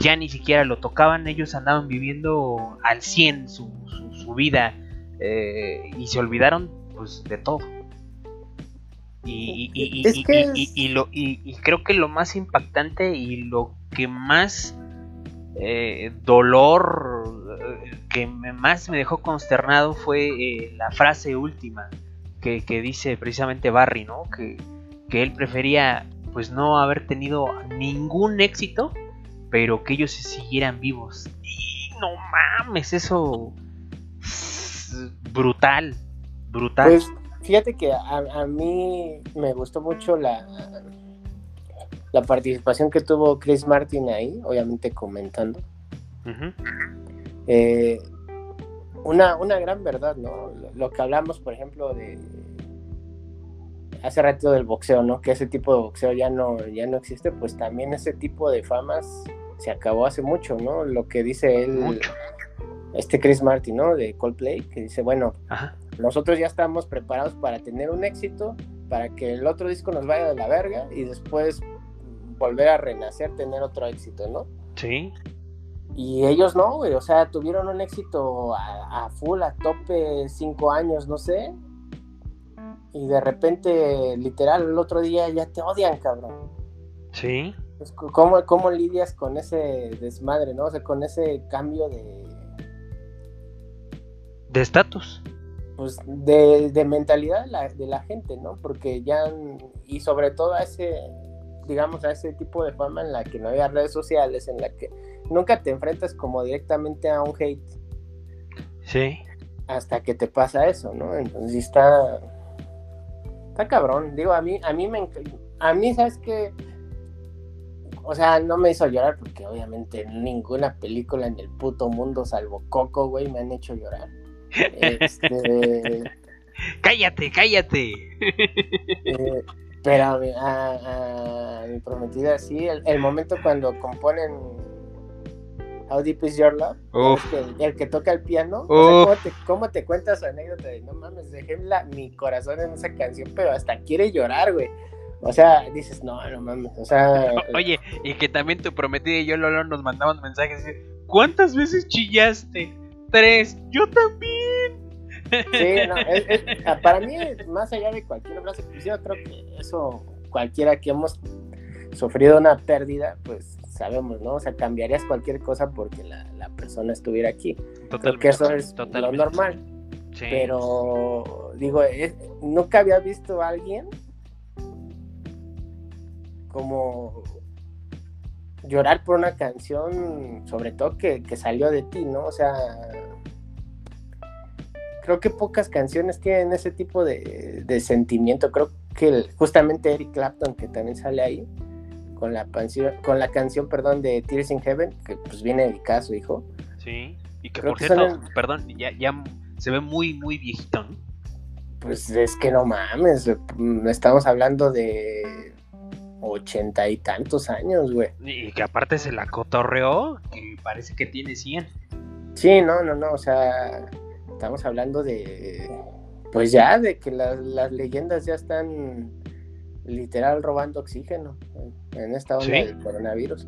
ya ni siquiera lo tocaban, ellos andaban viviendo al 100 su, su- su vida eh, y se olvidaron pues de todo. Y, y- y- y- Es y- que y- es- y- y lo- y- y creo que lo más impactante y lo que más eh, dolor, eh, que me- más me dejó consternado fue eh, la frase última que, que dice precisamente Barry, ¿no? Que, que él prefería pues no haber tenido ningún éxito, pero que ellos se siguieran vivos. Y no mames, eso es brutal, brutal. Pues fíjate que a, a mí me gustó mucho la, la participación que tuvo Chris Martin ahí, obviamente comentando. Eh, una, una gran verdad, ¿no? Lo, lo que hablamos, por ejemplo, de hace rato del boxeo, ¿no? Que ese tipo de boxeo ya no, ya no existe, pues también ese tipo de famas se acabó hace mucho, ¿no? Lo que dice él, Mucho. este Chris Martin, ¿no? De Coldplay, que dice, bueno, Ajá. nosotros ya estamos preparados para tener un éxito, para que el otro disco nos vaya de la verga y después volver a renacer, tener otro éxito, ¿no? Sí. Y ellos no, güey, o sea, tuvieron un éxito a, a full, a tope, cinco años, no sé. Y de repente, literal, el otro día ya te odian, cabrón. Sí. Pues, ¿Cómo, ¿Cómo lidias con ese desmadre, no? O sea, con ese cambio de, De estatus. pues, de, de mentalidad de la, de la gente, ¿no? Porque ya, y sobre todo a ese, digamos, a ese tipo de fama en la que no había redes sociales, en la que nunca te enfrentas como directamente a un hate Sí. hasta que te pasa eso, ¿no? Entonces está, está cabrón. Digo, a mí, a mí me, a mí, ¿sabes qué? O sea, no me hizo llorar porque obviamente ninguna película en el puto mundo, salvo Coco, güey, me han hecho llorar. Este, Cállate, cállate. eh, pero a mi, a- a mi prometida, sí, el, el momento cuando componen How Deep Is Your Love, que el, que toca el piano, o sea. ¿cómo, te, cómo te cuenta su anécdota de no mames, dejé la- mi corazón en esa canción, pero hasta quiere llorar, güey. O sea, dices, no, no mames, o sea, Oye, y que también tu prometida y yo, Lolo, nos mandaban mensajes. ¿Cuántas veces chillaste? Tres. Yo también. Sí, no, es- es- para mí, más allá de cualquier abrazo, pues yo creo que eso, cualquiera que hemos sufrido una pérdida, pues sabemos, ¿no? O sea, cambiarías cualquier cosa porque la, la persona estuviera aquí. Creo que eso es totalmente. lo normal. Sí. Pero, digo, es- nunca había visto a alguien como llorar por una canción, sobre todo que, que salió de ti, ¿no? O sea, creo que pocas canciones tienen ese tipo de, de sentimiento. Creo que el- justamente Eric Clapton, que también sale ahí, con la, canción, con la canción, perdón, de Tears in Heaven, que pues viene dedicada a su hijo. Sí. Y que Creo por que cierto, perdón, ya, ya se ve muy, muy viejito, ¿no? Pues es que no mames, mm, estamos hablando de ochenta y tantos años, güey. Y que aparte se la cotorreó, que parece que tiene 100. Sí, no, no, no, o sea, estamos hablando de, pues ya, de que las, las leyendas ya están literal robando oxígeno en- esta onda Sí. del coronavirus.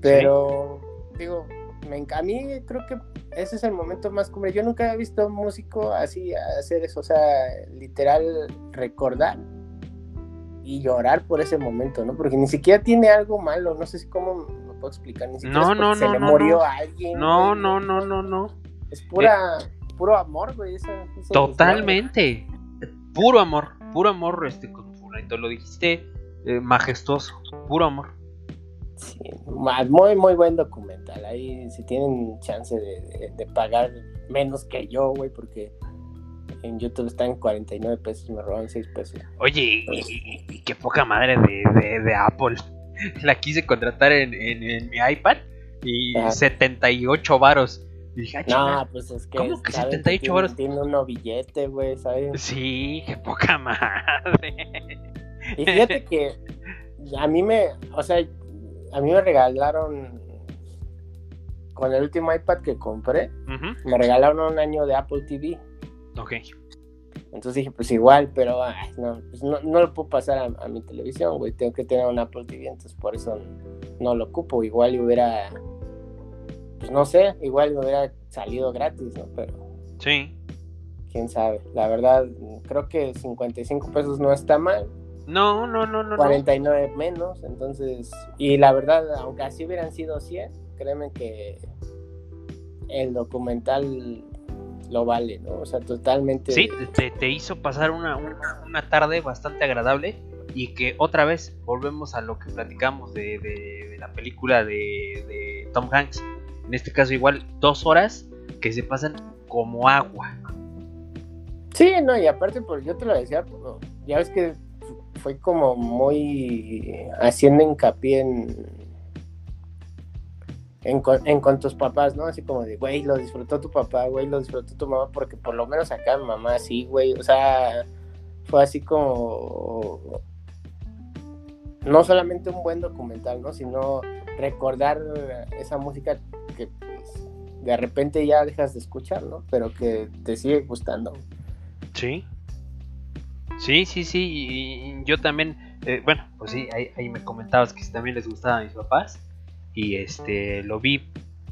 Pero, digo, me, a mí creo que ese es el momento más cumbre. Yo nunca había visto un músico así hacer eso, o sea, literal recordar y llorar por ese momento, ¿no? Porque ni siquiera tiene algo malo, no sé si cómo me puedo explicar, ni siquiera No, es no, se no, le murió no. a alguien. No, no, no, no, no. Es pura, puro amor, güey. esa- ese Totalmente. Puro amor, puro amor, este, con lo dijiste, eh, majestuoso, puro amor. Sí, muy, muy buen documental. Ahí si tienen chance de, de- de pagar menos que yo, güey, porque en YouTube está en 49 pesos, me roban 6 pesos. Oye, y, y- y qué poca madre de, de- de Apple. La quise contratar en, en- en mi iPad y Ajá. 78 varos. Y dije, ah, No, pues es que. ¿Cómo que saben 78 tiene- varos? Tiene uno billete, güey, ¿sabes? Sí, qué poca madre. Y fíjate que a mí me. O sea, a mí me regalaron. Con el último iPad que compré, me regalaron un año de Apple TV. Ok. Entonces dije, pues igual, pero ay, no, pues no, no lo puedo pasar a, a mi televisión, güey. Tengo que tener un Apple TV, entonces por eso no lo ocupo. Igual hubiera, pues no sé, igual me hubiera salido gratis, ¿no? Pero Sí. quién sabe. La verdad, creo que 55 pesos no está mal, No, no, no, no. no. 49 menos, entonces, y la verdad, aunque así hubieran sido 100, créeme que el documental lo vale, ¿no? O sea, totalmente. Sí, te, te hizo pasar una, una, una tarde bastante agradable y que otra vez volvemos a lo que platicamos de, de- de la película de, de Tom Hanks. En este caso igual dos horas que se pasan como agua. Sí, no, y aparte, pues yo te lo decía, pues, ya ves que fue como muy haciendo hincapié en, en, con, en con tus papás, ¿no? Así como de, güey, lo disfrutó tu papá, güey, lo disfrutó tu mamá, porque por lo menos acá mi mamá sí, güey, o sea, fue así como, no solamente un buen documental, ¿no? Sino recordar esa música que pues, de repente ya dejas de escuchar, ¿no? Pero que te sigue gustando. Sí. Sí, sí, sí. Y, yo también, eh, bueno, pues sí, ahí, ahí me comentabas que también les gustaba a mis papás. Y este, lo vi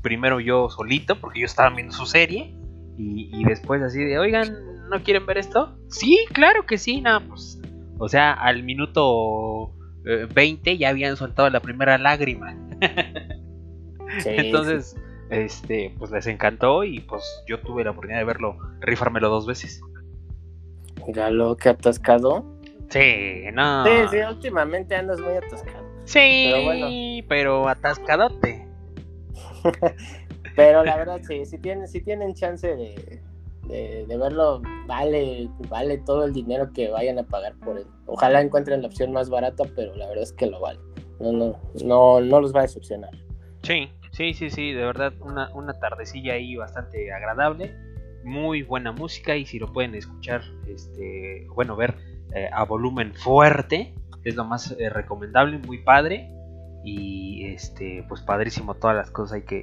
primero yo solito, porque yo estaba viendo su serie. Y, y después así de, oigan, ¿no quieren ver esto? Sí, claro que sí, nada, pues. O sea, al minuto eh, 20 ya habían soltado la primera lágrima. Sí, Entonces, este, pues les encantó y pues yo tuve la oportunidad de verlo, rifármelo dos veces. Mira lo que atascado. Sí, no. Sí, sí, últimamente andas muy atascado. Sí, Pero atascadote. Pero la verdad, sí, si tienen, si tienen chance de, de, de verlo, vale, vale todo el dinero que vayan a pagar por él. Ojalá encuentren la opción más barata, pero la verdad es que lo vale. No, no, no, no los va a decepcionar. Sí, sí, sí, sí, de verdad, una, una tardecilla ahí bastante agradable. muy buena música y si lo pueden escuchar, este, bueno, ver eh, a volumen fuerte, es lo más eh, recomendable, muy padre y este, pues padrísimo todas las cosas ahí que,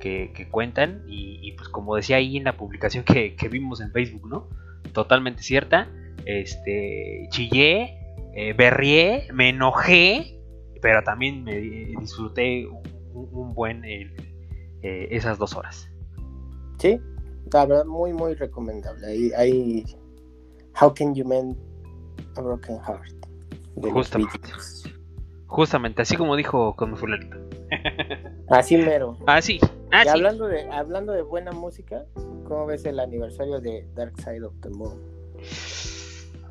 que, cuentan y, pues como decía ahí en la publicación que, que vimos en Facebook, ¿no? Totalmente cierta, este, chillé, eh, berrié, me enojé, pero también me disfruté un, buen eh, eh, esas dos horas. Sí, la verdad, muy, muy recomendable. Ahí, ahí How Can You Mend a Broken Heart? De los Justamente. Justamente, así como dijo con fulanito. Así mero. Ah, sí. Ah, y hablando, de, hablando de buena música, ¿cómo ves el aniversario de Dark Side of the Moon?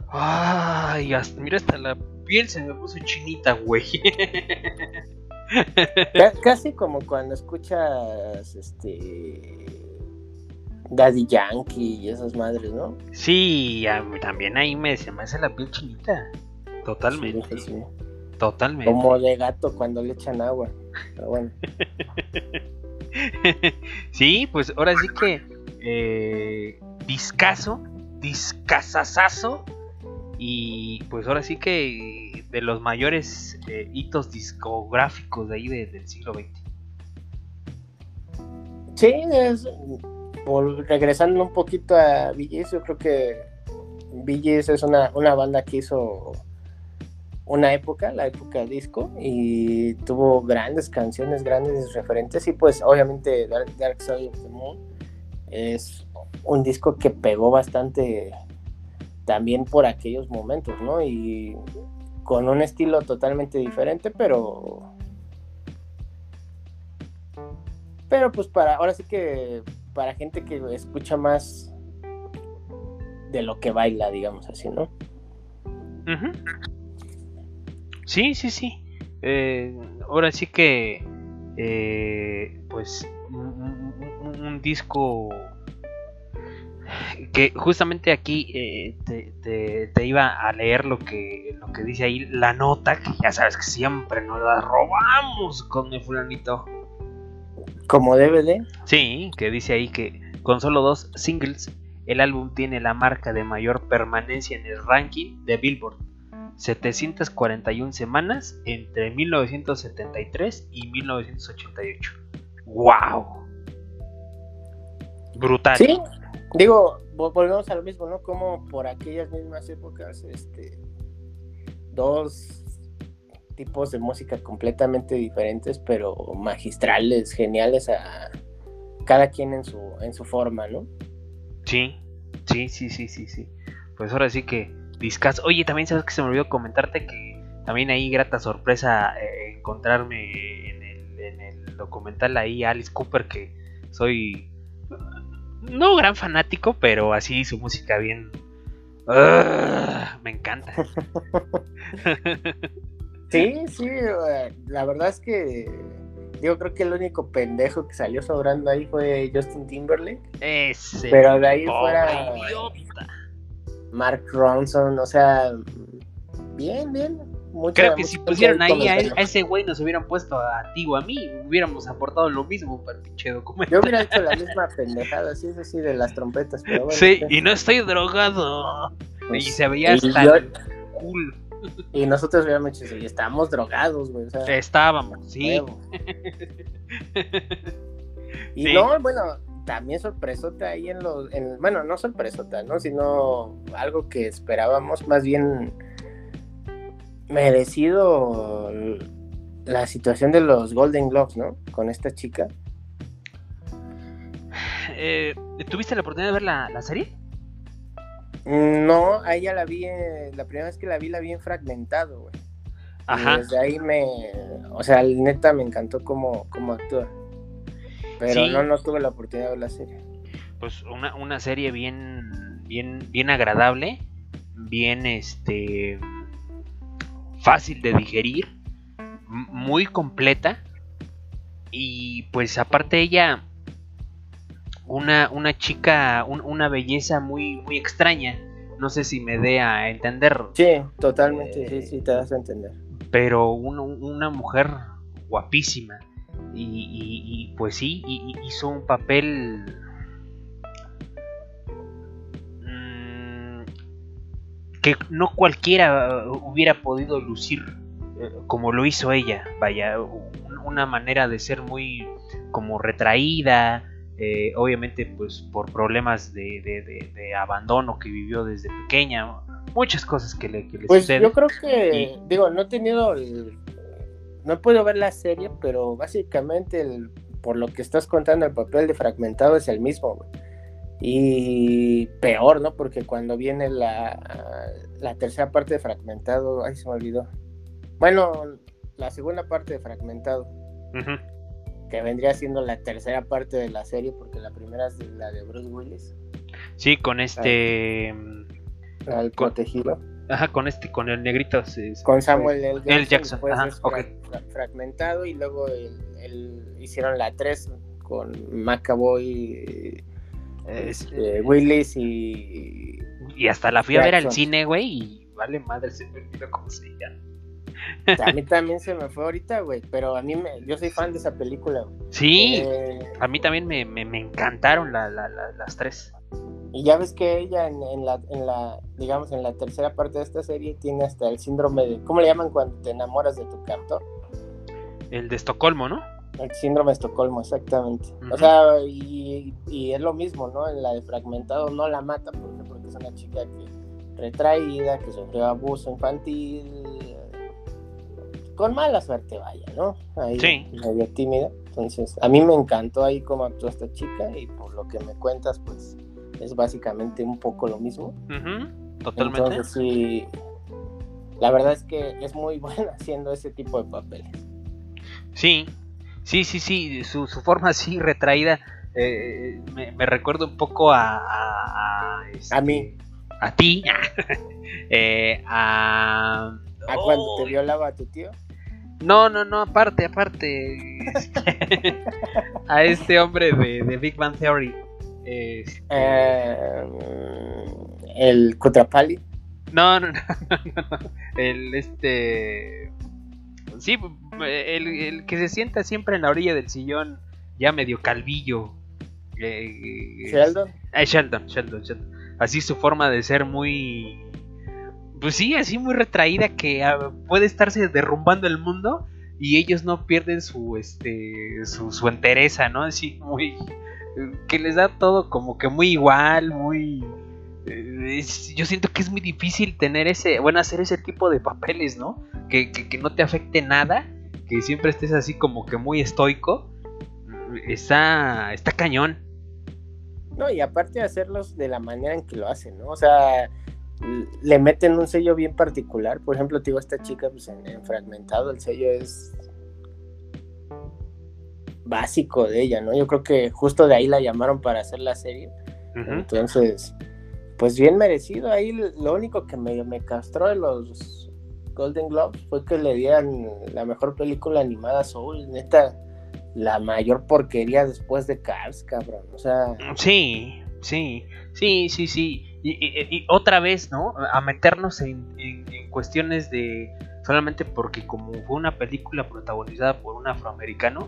Ay, hasta, mira, hasta la piel se me puso chinita, güey. Ca- Casi como cuando escuchas este Daddy Yankee y esas madres, ¿no? sí, también ahí me, se me hace la piel chinita. Totalmente. Sí, sí, sí. Totalmente. Como de gato cuando le echan agua. Pero bueno. sí, pues ahora sí que eh, discaso, discasasazo y pues ahora sí que de los mayores eh, hitos discográficos de ahí de- del siglo XX. Sí, es, vol- regresando un poquito a Gees, yo creo que Gees es una, una banda que hizo una época, la época disco, y tuvo grandes canciones, grandes referentes, y pues obviamente Dark, Dark Side of the Moon es un disco que pegó bastante también por aquellos momentos, ¿no? Y con un estilo totalmente diferente, pero pero pues para ahora sí que para gente que escucha más de lo que baila, digamos así, ¿no? Sí, sí, sí. Eh, ahora sí que, eh, pues, un, un- un- un disco que justamente aquí eh, te, te- te iba a leer lo que, lo que dice ahí la nota, que ya sabes que siempre nos la robamos con el fulanito. Como DVD. Sí, que dice ahí que con solo dos singles, el álbum tiene la marca de mayor permanencia en el ranking de Billboard. 741 semanas entre 1973 y 1988. ¡Wow! Brutal. Sí, digo, vo- volvemos a lo mismo, ¿no? Como por aquellas mismas épocas, este, dos tipos de música completamente diferentes, pero magistrales, geniales, a cada quien en su, en su forma, ¿no? Sí, sí, sí, sí, sí, sí. Pues ahora sí que discas. Oye, también sabes que se me olvidó comentarte que también ahí grata sorpresa eh, encontrarme en el, en el documental ahí Alice Cooper que soy no gran fanático, pero así su música bien me encanta. Sí, sí, eh, la verdad es que yo creo que el único pendejo que salió sobrando ahí fue Justin Timberlake, Ese pero de ahí pobre fuera idiota. Mark Ronson, o sea, bien, bien. mucha Creo que si música pusieron ahí a, comercial. a ese güey nos hubieran puesto a ti o a mí, hubiéramos aportado lo mismo para el pinche documento. Yo hubiera hecho la misma pendejada, sí, sí, sí, de las trompetas, pero bueno. Sí, y no estoy drogado. Pues, y se veía y hasta yo- culo. Y nosotros hubiéramos dicho, sí, estamos drogados, güey, o sea, Estábamos, sí. Y Sí. no, bueno, también sorpresota ahí en los, en- bueno, no sorpresota, ¿no? Sino algo que esperábamos, más bien merecido la situación de los Golden Globes, ¿no? Con esta chica. Eh, ¿Tuviste la oportunidad de ver la, la serie? No, a ella la vi, eh, la primera vez que la vi, la vi en fragmentado, güey. Ajá. Y desde ahí me, o sea, neta me encantó cómo, cómo actúa. Pero Sí. no, no tuve la oportunidad de ver la serie. Pues una, una serie bien, bien, bien agradable, bien este fácil de digerir, muy completa. Y pues aparte ella, una, una chica, un- una belleza muy, muy extraña. No sé si me dé a entender. Sí, totalmente, Eh, sí, sí, te das a entender. pero un- una mujer guapísima y, y, y pues sí, hizo un papel mm, que no cualquiera hubiera podido lucir eh, como lo hizo ella, vaya, una manera de ser muy como retraída, eh, obviamente pues por problemas de, abandono que vivió desde pequeña, muchas cosas que le, pues suceden. Yo creo que, digo, no he tenido el no he podido ver la serie, pero básicamente el- por lo que estás contando, el papel de fragmentado es el mismo, güey. Y peor, ¿no? Porque cuando viene la, la tercera parte de fragmentado, ay, se me olvidó. Bueno, la segunda parte de fragmentado, que vendría siendo la tercera parte de la serie, porque la primera es de- la de Bruce Willis, Sí, con este... al Con- protegido. Ajá, con este, con el negrito. se- se- con Samuel L. Jackson, L. Jackson, después ajá, es ok. fra- fra- fragmentado y luego el- el- hicieron la 3 con McAvoy, es- este, Willis y y hasta la fui a ver al Jackson. cine, güey, y vale madre, se me olvidó cómo se llama. a mí también se me fue ahorita, güey, pero a mí me, yo soy fan de esa película. güey. Sí, Eh, a mí también me, me- me encantaron la- la- la- las tres. Y ya ves que ella en, en la, en la, digamos, en la tercera parte de esta serie tiene hasta el síndrome de, ¿cómo le llaman cuando te enamoras de tu captor? El de Estocolmo, ¿no? El síndrome de Estocolmo, exactamente. O sea, y, y es lo mismo, ¿no? En la de fragmentado no la mata porque, porque es una chica que retraída, que sufrió abuso infantil, con mala suerte, vaya, ¿no? Ahí, Sí. medio tímida. Entonces, a mí me encantó ahí cómo actuó esta chica y por lo que me cuentas, pues es básicamente un poco lo mismo. Totalmente. Entonces, sí, la verdad es que es muy buena haciendo ese tipo de papeles. Sí, sí, sí, sí, su, su forma así retraída eh, me, me recuerda un poco a... A, a, este, A mí, A ti. eh, a... a cuando te violaba a tu tío. No, no, no, aparte, aparte. este, a este hombre de, de Big Bang Theory. Este, Eh, el Kutrapali. no, no, no, El este. Sí, el, el que se sienta siempre en la orilla del sillón, ya medio calvillo. eh, Sheldon. Ah, Sheldon, Sheldon, Sheldon. Así su forma de ser muy. Pues sí, así muy retraída que ah, puede estarse derrumbando el mundo y ellos no pierden su este su, su entereza, ¿no? Así muy que les da todo como que muy igual, muy eh, yo siento que es muy difícil tener ese, bueno, hacer ese tipo de papeles, ¿no? Que, que, no te afecte nada, que siempre estés así como que muy estoico. Está, está cañón. No, y aparte de hacerlos de la manera en que lo hacen, ¿no? O sea, le meten un sello bien particular. Por ejemplo, te digo, esta chica, pues en Fragmentado, el sello es básico de ella, ¿no? Yo creo que justo de ahí la llamaron para hacer la serie. Entonces, pues bien merecido. Ahí lo único que me, me castró de los Golden Globes fue que le dieran la mejor película animada a Soul. Neta, la mayor porquería después de Cars, cabrón. O sea, Sí, sí, sí, sí, sí. Y, y- y otra vez, ¿no? A meternos en, en- en cuestiones de solamente porque como fue una película protagonizada por un afroamericano,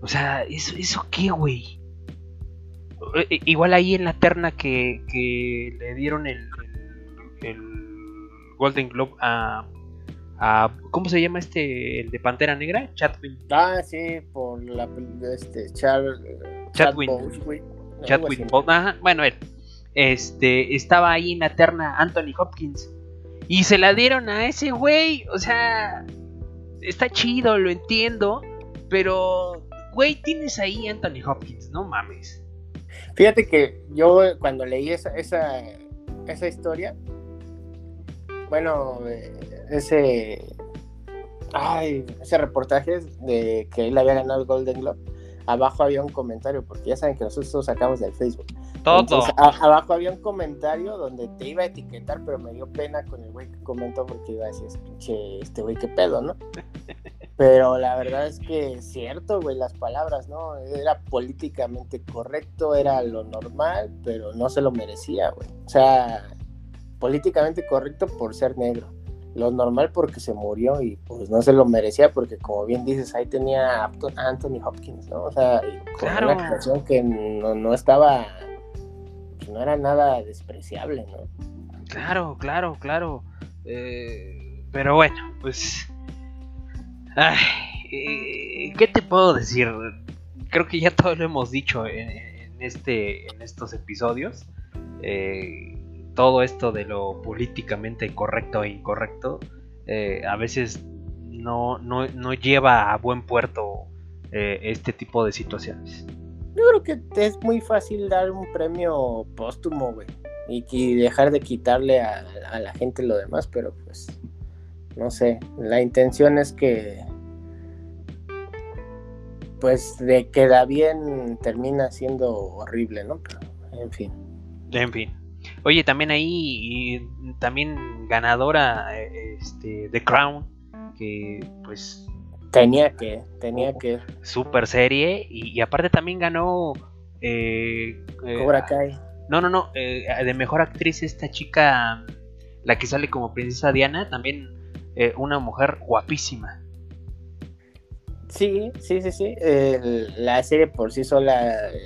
o sea, ¿eso, eso qué, güey? Eh, eh, Igual ahí en la terna que, que le dieron el, el- el Golden Globe a, a... ¿Cómo se llama este? El de Pantera Negra? Chadwick. ah, sí, por la este Char, Chadwick así. Boseman, ajá, bueno, él. Este, estaba ahí en la terna Anthony Hopkins. Y se la dieron a ese güey. O sea, está chido, lo entiendo. Pero, güey, tienes ahí Anthony Hopkins, no mames. Fíjate que yo cuando leí esa, esa, esa historia, bueno, eh, ese, ay, ese reportaje de que él había ganado el Golden Globe, abajo había un comentario, porque ya saben que nosotros sacamos del Facebook. Todo. Entonces, a- abajo había un comentario donde te iba a etiquetar, pero me dio pena con el güey que comentó porque iba a decir, "Es pinche, este güey, qué pedo, ¿no? Pero la verdad es que es cierto, güey, las palabras, ¿no? Era políticamente correcto, era lo normal, pero no se lo merecía, güey. O sea, políticamente correcto por ser negro. Lo normal porque se murió y pues no se lo merecía porque como bien dices, ahí tenía a Anthony Hopkins, ¿no? O sea, con Claro. una actuación que no, no estaba, pues, no era nada despreciable, ¿no? Claro, claro, claro. Eh, pero bueno, pues. Ay, eh, ¿Qué te puedo decir? Creo que ya todo lo hemos dicho en, este, en estos episodios. Eh, todo esto de lo políticamente correcto e incorrecto eh, a veces no, no, no lleva a buen puerto este tipo de situaciones. Yo creo que es muy fácil dar un premio póstumo, güey. Y, dejar de quitarle a la gente lo demás, pero pues. No sé. La intención es que. Pues de queda bien termina siendo horrible, ¿no? Pero, en fin. En fin. Oye, también ahí, y también ganadora, eh, este, The Crown, que pues Tenía que, tenía que. super serie, y, y aparte también ganó... eh, eh, Cobra Kai. No, no, no, eh, de mejor actriz esta chica, la que sale como princesa Diana, también una mujer guapísima. Sí, sí, sí, sí. La serie por sí sola eh,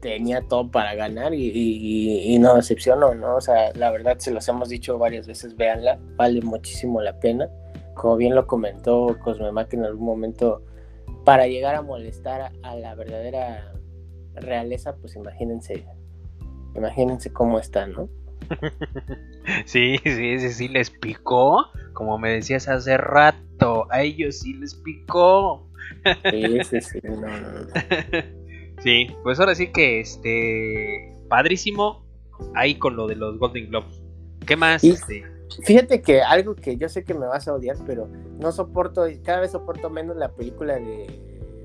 tenía todo para ganar y, y- y no decepcionó, ¿no? O sea, la verdad se los hemos dicho varias veces, véanla, vale muchísimo la pena. Como bien lo comentó Cosmemac en algún momento, para llegar a molestar a, a la verdadera realeza, pues imagínense, imagínense cómo está, ¿no? Sí, sí, sí, sí, les picó, como me decías hace rato, a ellos sí les picó. Sí, sí, sí, no, no, no. Sí, pues ahora sí que este padrísimo ahí con lo de los Golden Globes. ¿Qué más? Y- Este, Fíjate que algo que yo sé que me vas a odiar, pero no soporto, cada vez soporto menos la película de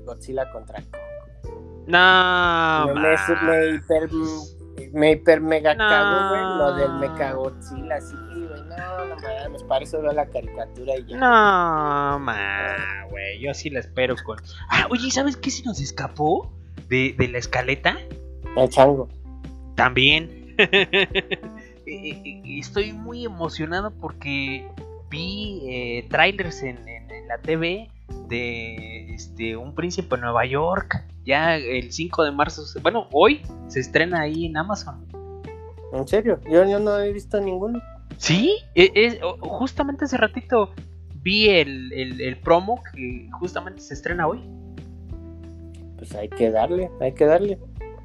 Godzilla contra Kong. no, me, me, me hiper, me hiper mega No. cago, güey, lo del Mechagodzilla, sí, güey, no, no mames, para eso veo la caricatura y ya. No, ma, güey, yo sí la espero con. Ah, oye, ¿sabes qué se nos escapó de, de la escaleta? El chango. También. Eh, eh, Estoy muy emocionado porque vi eh, trailers en, en- en la TV de este un príncipe en Nueva York. Ya el 5 de marzo, bueno, hoy se estrena ahí en Amazon. En serio, yo, yo no he visto ninguno. Sí, e- es- justamente hace ratito vi el, el- el promo que justamente se estrena hoy. Pues hay que darle, hay que darle.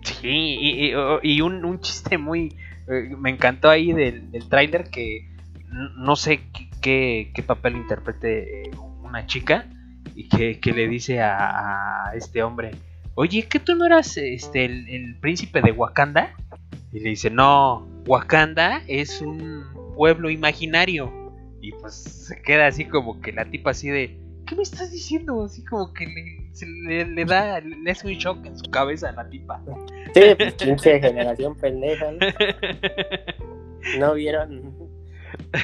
Sí, y, y- y un, un chiste muy... eh, me encantó ahí del, del tráiler que no sé qué, qué- qué papel interprete eh, una chica y que, que le dice a, a este hombre, oye, ¿que tú no eras este, el, el príncipe de Wakanda? Y le dice, no, Wakanda es un pueblo imaginario. Y pues se queda así como que la tipa así de, ¿qué me estás diciendo? Así como que le, se le, le da, le hace un shock en su cabeza a la tipa. Sí, pues pinche generación pendeja, ¿no? No vieron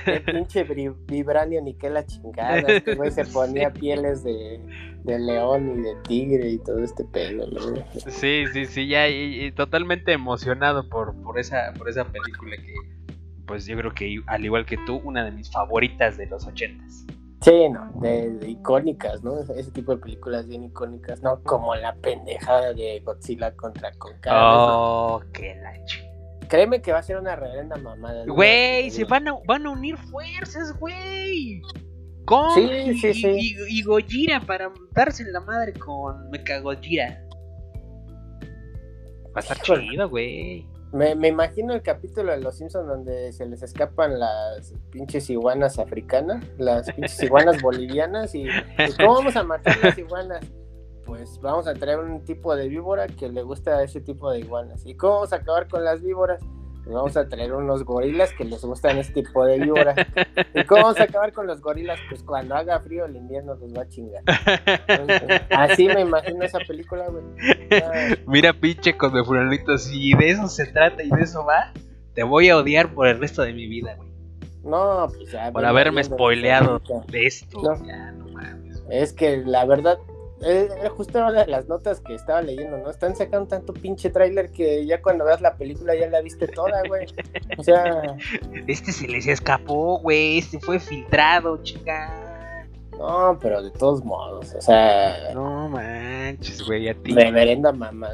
el pinche vibranio ni qué la chingada. Este güey se ponía pieles de, de león y de tigre y todo este pelo, ¿no? Sí, sí, sí, ya y- y totalmente emocionado por, por esa por esa película que pues yo creo que al igual que tú, una de mis favoritas de los ochentas. Sí, no, de, de icónicas, ¿no? Ese tipo de películas bien icónicas, ¿no? Como la pendejada de Godzilla contra Kong. Oh, qué la ch- ¿no? Créeme que va a ser una reverenda mamada. Güey, se van a, van a unir fuerzas, güey. Con Sí, y, sí, sí. y- y Gojira para darse en la madre con Mecha Gojira. Va a estar chido, güey. Me, me imagino el capítulo de Los Simpsons donde se les escapan las pinches iguanas africanas, las pinches iguanas bolivianas y, y ¿cómo vamos a matar las iguanas? Pues vamos a traer un tipo de víbora que le gusta a ese tipo de iguanas. ¿Y cómo vamos a acabar con las víboras? Pues vamos a traer unos gorilas que les gustan este tipo de víboras. ¿Y cómo vamos a acabar con los gorilas? Pues cuando haga frío el invierno los va a chingar. Entonces, así me imagino esa película, güey. Ay, Mira, pinche con mi fulanito, si de eso se trata y de eso va, te voy a odiar por el resto de mi vida, güey. No, pues ya. Por haberme spoileado de esto. No. Ya, no mames. Es que la verdad, eh, era justo de las notas que estaba leyendo, ¿no? Están sacando tanto pinche tráiler que ya cuando veas la película ya la viste toda, güey. O sea, Este se les escapó, güey. Este fue filtrado, chica. no, pero de todos modos, o sea, No manches, güey, a ti. reverenda mamá.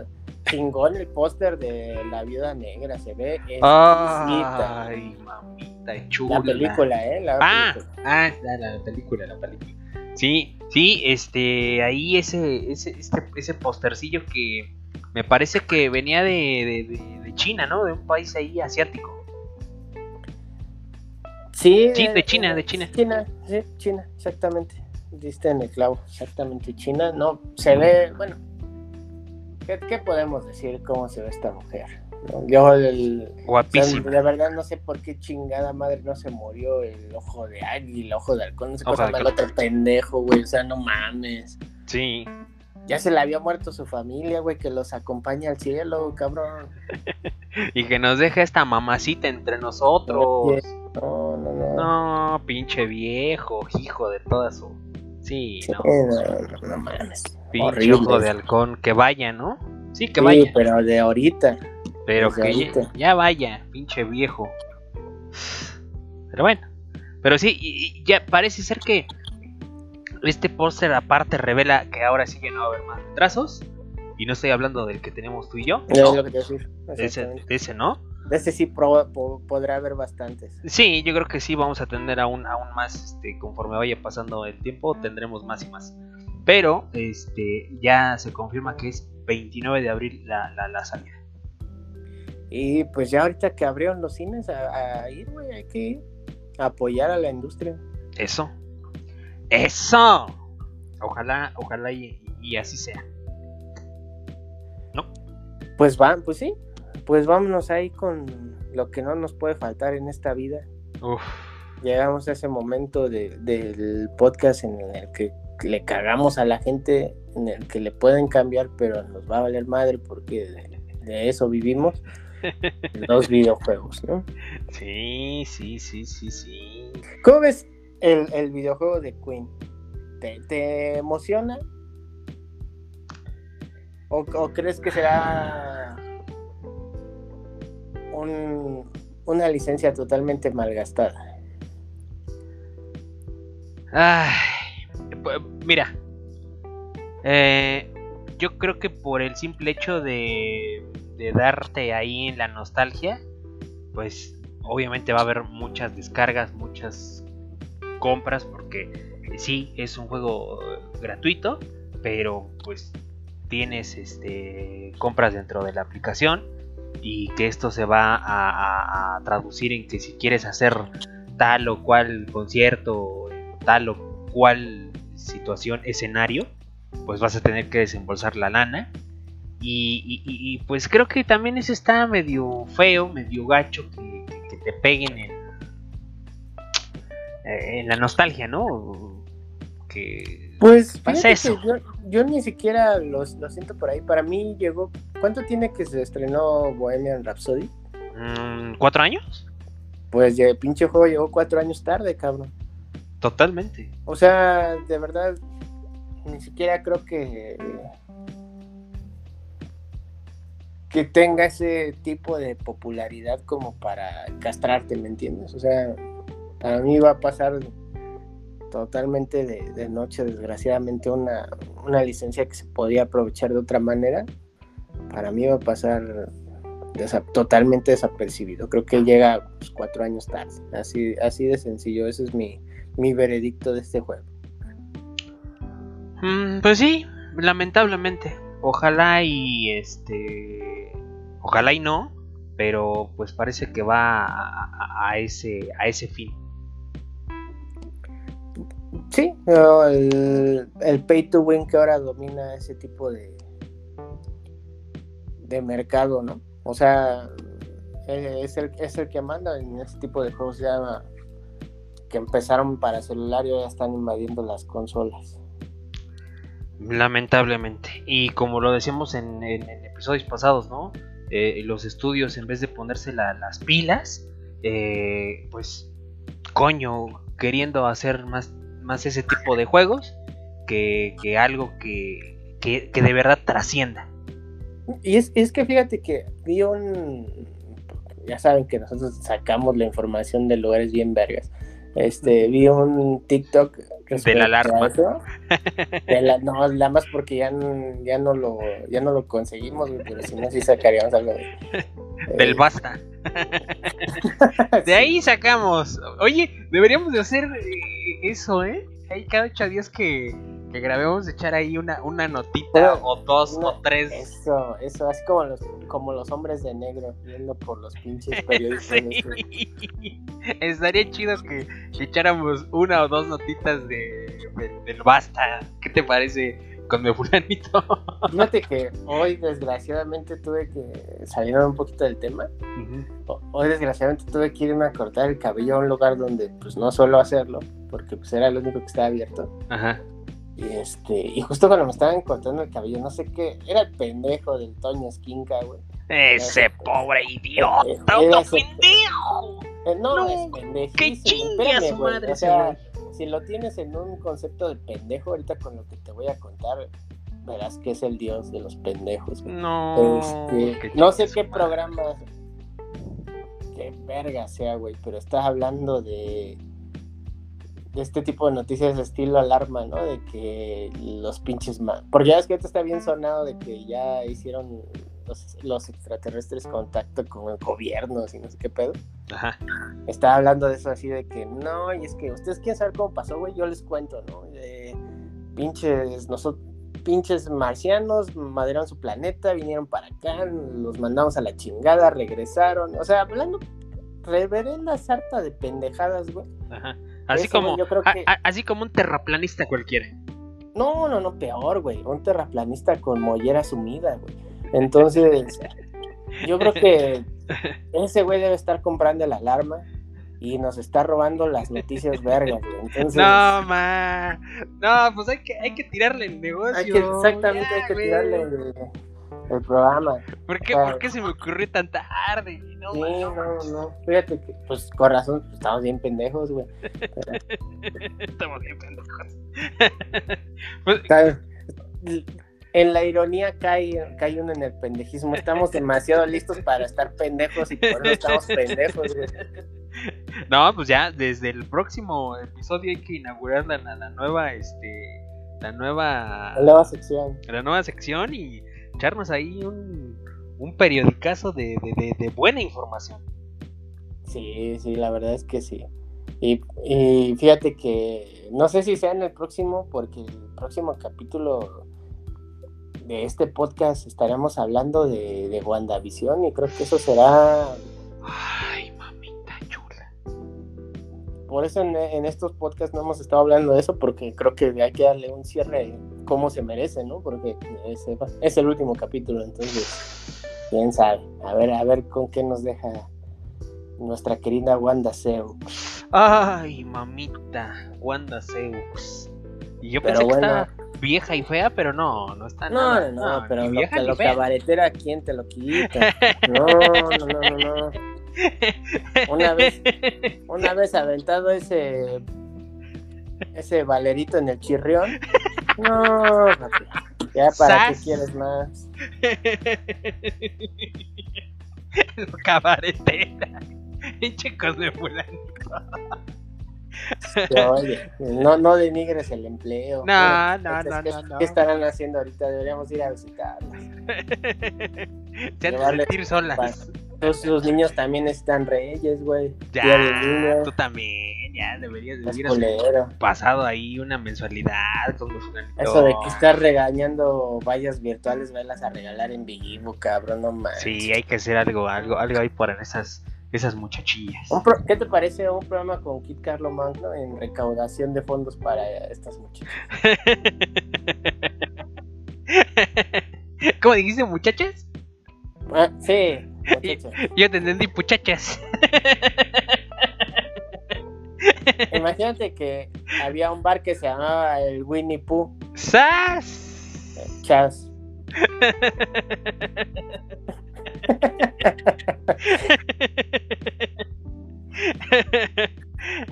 chingón el póster de La Viuda Negra, se ve exquisita. Ay, mamita chula. La película, ¿eh? La Ah, película. ah, la, la película, la película. Sí, sí, este, ahí ese, ese, este, ese postercillo que me parece que venía de, de, de- de China, ¿no? De un país ahí asiático. Sí, Sí, eh, de China, eh, de China. China, sí, China, exactamente. Diste en el clavo, exactamente. China, no, se ve, bueno, ¿qué, qué podemos decir cómo se ve esta mujer? Yo, el, o sea, Guapísima. de verdad no sé por qué chingada madre no se murió el ojo de águila, el ojo de halcón, no sé cómo el otro pendejo, güey, o sea, no mames. Sí. Ya se le había muerto su familia, güey, que los acompaña al cielo, cabrón. Y que nos deja esta mamacita entre nosotros. No, no, no. No, pinche viejo, hijo de toda su. Sí, Sí, no. no, no, no mames. Pinche horrible. ojo de halcón. Que vaya, ¿no? Sí, que Sí, vaya. pero de ahorita. Pero desde que ya, vaya, pinche viejo. Pero bueno. Pero sí, y- y ya parece ser que este póster aparte revela que ahora sí ya no va a haber más retrasos. Y no estoy hablando del que tenemos tú y yo. No, lo que te decir. ese, no. De ese sí pro- po- podrá haber bastantes. Sí, yo creo que sí vamos a tener aún, aún más, este, conforme vaya pasando el tiempo, tendremos más y más. Pero, este, ya se confirma que es 29 de abril la, la, la salida. Y pues ya ahorita que abrieron los cines a, a ir, güey, hay que ir a apoyar a la industria. Eso. Eso. Ojalá, ojalá y, y así sea. Pues van, pues sí. Pues vámonos ahí con lo que no nos puede faltar en esta vida. Uf. Llegamos a ese momento de- del podcast en el que le cagamos a la gente, en el que le pueden cambiar, pero nos va a valer madre porque de, de eso vivimos. Los videojuegos, ¿no? Sí, sí, sí, sí, sí. ¿Cómo ves el, el videojuego de Queen? ¿Te, te emociona? ¿O, o crees que será un- una licencia totalmente malgastada? Ay, mira, eh, yo creo que por el simple hecho de, de darte ahí en la nostalgia, pues obviamente va a haber muchas descargas, muchas compras, porque sí, es un juego gratuito, pero pues tienes este, compras dentro de la aplicación y que esto se va a traducir en que si quieres hacer tal o cual concierto, tal o cual situación, escenario, pues vas a tener que desembolsar la lana. Y, y- y- y, pues creo que también eso está medio feo, medio gacho que, que te peguen en, eh, en la nostalgia, ¿no? Que Pues Pasa fíjate eso. que yo, yo ni siquiera los- lo siento por ahí. Para mí llegó. ¿Cuánto tiene que se estrenó Bohemian Rhapsody? mm, cuatro años, Pues el pinche juego llegó cuatro años tarde, cabrón. totalmente. O sea, de verdad, ni siquiera creo que que tenga ese tipo de popularidad como para castrarte, ¿me entiendes? O sea, para mí va a pasar totalmente de, noche, desgraciadamente, una, una licencia que se podía aprovechar de otra manera. Para mí va a pasar desa- totalmente desapercibido. Creo que llega pues, cuatro años tarde. Así, así de sencillo. Ese es mi, mi veredicto de este juego. Mm, pues sí, lamentablemente. Ojalá y este. Ojalá y no. Pero pues parece que va a, ese, a ese fin. Sí, el, el pay to win que ahora domina ese tipo de, de mercado, ¿no? O sea, eh, es el, es el que manda en ese tipo de juegos ya que empezaron para celular y ya están invadiendo las consolas. Lamentablemente. Y como lo decíamos en, en- en episodios pasados, ¿no? Eh, los estudios, en vez de ponerse la- las pilas, eh, pues, coño, queriendo hacer más, más ese tipo de juegos que, que algo que, que, que de verdad trascienda. Y es, es que fíjate que vi un. Ya saben que nosotros sacamos la información de lugares bien vergas. Este, vi un TikTok De la alarma. De la- no, nada más porque ya, ya no lo ya no lo conseguimos, güey, pero si no sí sacaríamos algo de, Del basta. De ahí sacamos. Oye, deberíamos de hacer eh, eso, ¿eh? Ahí cada ocho días que, que grabemos, echar ahí una, una notita o dos una- o tres. Eso, eso, así como los, como los hombres de negro, yendo por los pinches periódicos. Sí. Estaría chido que, echáramos una o dos notitas de, de- del basta. ¿Qué te parece con mi fulanito? Fíjate que hoy desgraciadamente tuve que salir un poquito del tema. Hoy desgraciadamente tuve que irme a cortar el cabello a un lugar donde pues no suelo hacerlo, porque pues era el único que estaba abierto. Ajá. Y este, y justo cuando me estaban cortando el cabello, no sé qué, era el pendejo del Toño Esquinca, güey. Ese pobre idiota, era ese- pendejo. Eh, no, No, es pendejísimo. que chingue güey, madre O sea, si lo tienes en un concepto de pendejo, ahorita con lo que te voy a contar, verás que es el dios de los pendejos. güey. No. Este, no sé qué programa, qué verga sea, güey, pero estás hablando de este tipo de noticias de estilo alarma, ¿no? De que los pinches... ma- Porque ya es que ahorita está bien sonado de que ya hicieron los, los extraterrestres contacto con gobiernos y no sé qué pedo. Ajá. Estaba hablando de eso así de que no, y es que ustedes quieren saber cómo pasó, güey, yo les cuento, ¿no? Eh, pinches, nosotros, pinches marcianos maderaron su planeta, vinieron para acá, los mandamos a la chingada, regresaron, o sea, hablando reverenda sarta de pendejadas, güey. Ajá. Así Ese como, güey yo creo a- que- a- así como un terraplanista cualquiera. No, no, no, peor, güey, un terraplanista con mollera sumida, güey. Entonces, yo creo que ese güey debe estar comprando la alarma y nos está robando las noticias vergas, güey. Entonces, No, ma. No, pues hay que, hay que tirarle el negocio. Hay que, exactamente, ya, hay que güey. tirarle el, el programa. ¿Por qué, Claro. ¿Por qué se me ocurrió tan tarde? No, Sí, no, no. Fíjate que, pues, con razón, pues, estamos bien pendejos, güey. Estamos bien pendejos. Pues, En la ironía cae, cae uno en el pendejismo. Estamos demasiado listos para estar pendejos y por eso estamos pendejos, güey. no, pues ya desde el próximo episodio hay que inaugurar la, la- la nueva, este, la nueva, La nueva sección. la nueva sección y echarnos ahí un, un periodicazo de, de, de- de buena información. Sí, sí, la verdad es que sí. Y, y fíjate que no sé si sea en el próximo, porque el próximo capítulo de este podcast estaremos hablando de, de WandaVision y creo que eso será, Ay. Por eso en, en estos podcasts no hemos estado hablando de eso, porque creo que hay que darle un cierre como se merece, ¿no? Porque va- es el último capítulo, entonces, quién sabe. A ver, a ver con qué nos deja nuestra querida Wanda Seu. Ay, mamita, Wanda Zeus. Y yo Pero pensé bueno. que estaba vieja y fea, pero no, no está No, nada. no, no, pero lo, vieja lo fea. cabaretera, ¿quién te lo quita? No, no, no, no, no. Una vez, una vez aventado ese ese valerito en el chirrión. No. Ya para qué quieres más. Lo cabaretera. Pinche cosa de fulanito. Oye, no, no denigres el empleo. No, no, no, ¿qué, no, no. ¿Qué estarán haciendo ahorita? Deberíamos ir a visitarlos. Se han de sentir solas. Sus, sus niños también están reyes, güey. Ya, tú también. Ya deberías de Es hubiera culero. pasado ahí una mensualidad con los. Eso de que estás regañando vallas virtuales, velas a regalar en vivo, cabrón, no manches. Sí, hay que hacer algo, algo, algo ahí por esas, esas muchachillas. ¿Qué te parece un programa con Kit Carlo Magno en recaudación de fondos para estas muchachas? ¿Cómo dijiste, muchachas? Ah, sí. Yo te entendí, muchachas. Imagínate que había un bar que se llamaba el Winnie Pooh, ¡Sas! Chas.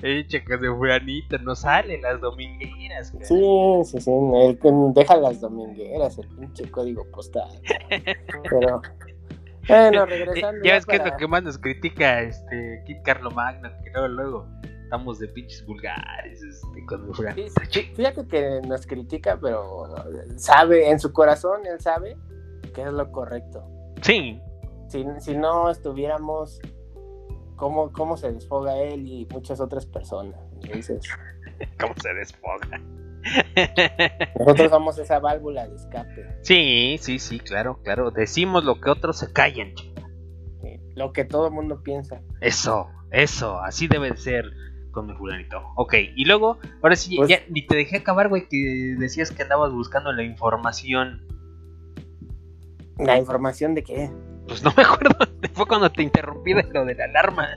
Eh, chicas de fulanito, no salen las domingueras. Sí, sí, sí, el deja las domingueras, el pinche código postal. Pero, bueno, regresando. Ya ves que es lo que más nos critica este Kit Carlo Magno, que luego, luego estamos de pinches vulgares este, con sí, Fíjate que nos critica, pero sabe, en su corazón, él sabe que es lo correcto. Sí. Si, si no estuviéramos, ¿cómo, ¿cómo se desfoga él y muchas otras personas? Entonces, ¿Cómo se desfoga? Nosotros somos esa válvula de escape. Sí, sí, sí, claro, claro. Decimos lo que otros se callen. Sí, Lo que todo el mundo piensa. Eso, eso, así debe de ser con mi fulanito. Ok, y luego, ahora sí, Pues- ya ni te dejé acabar, güey, que decías que andabas buscando la información. La información de qué. Pues no me acuerdo, fue cuando te interrumpí de lo de la alarma.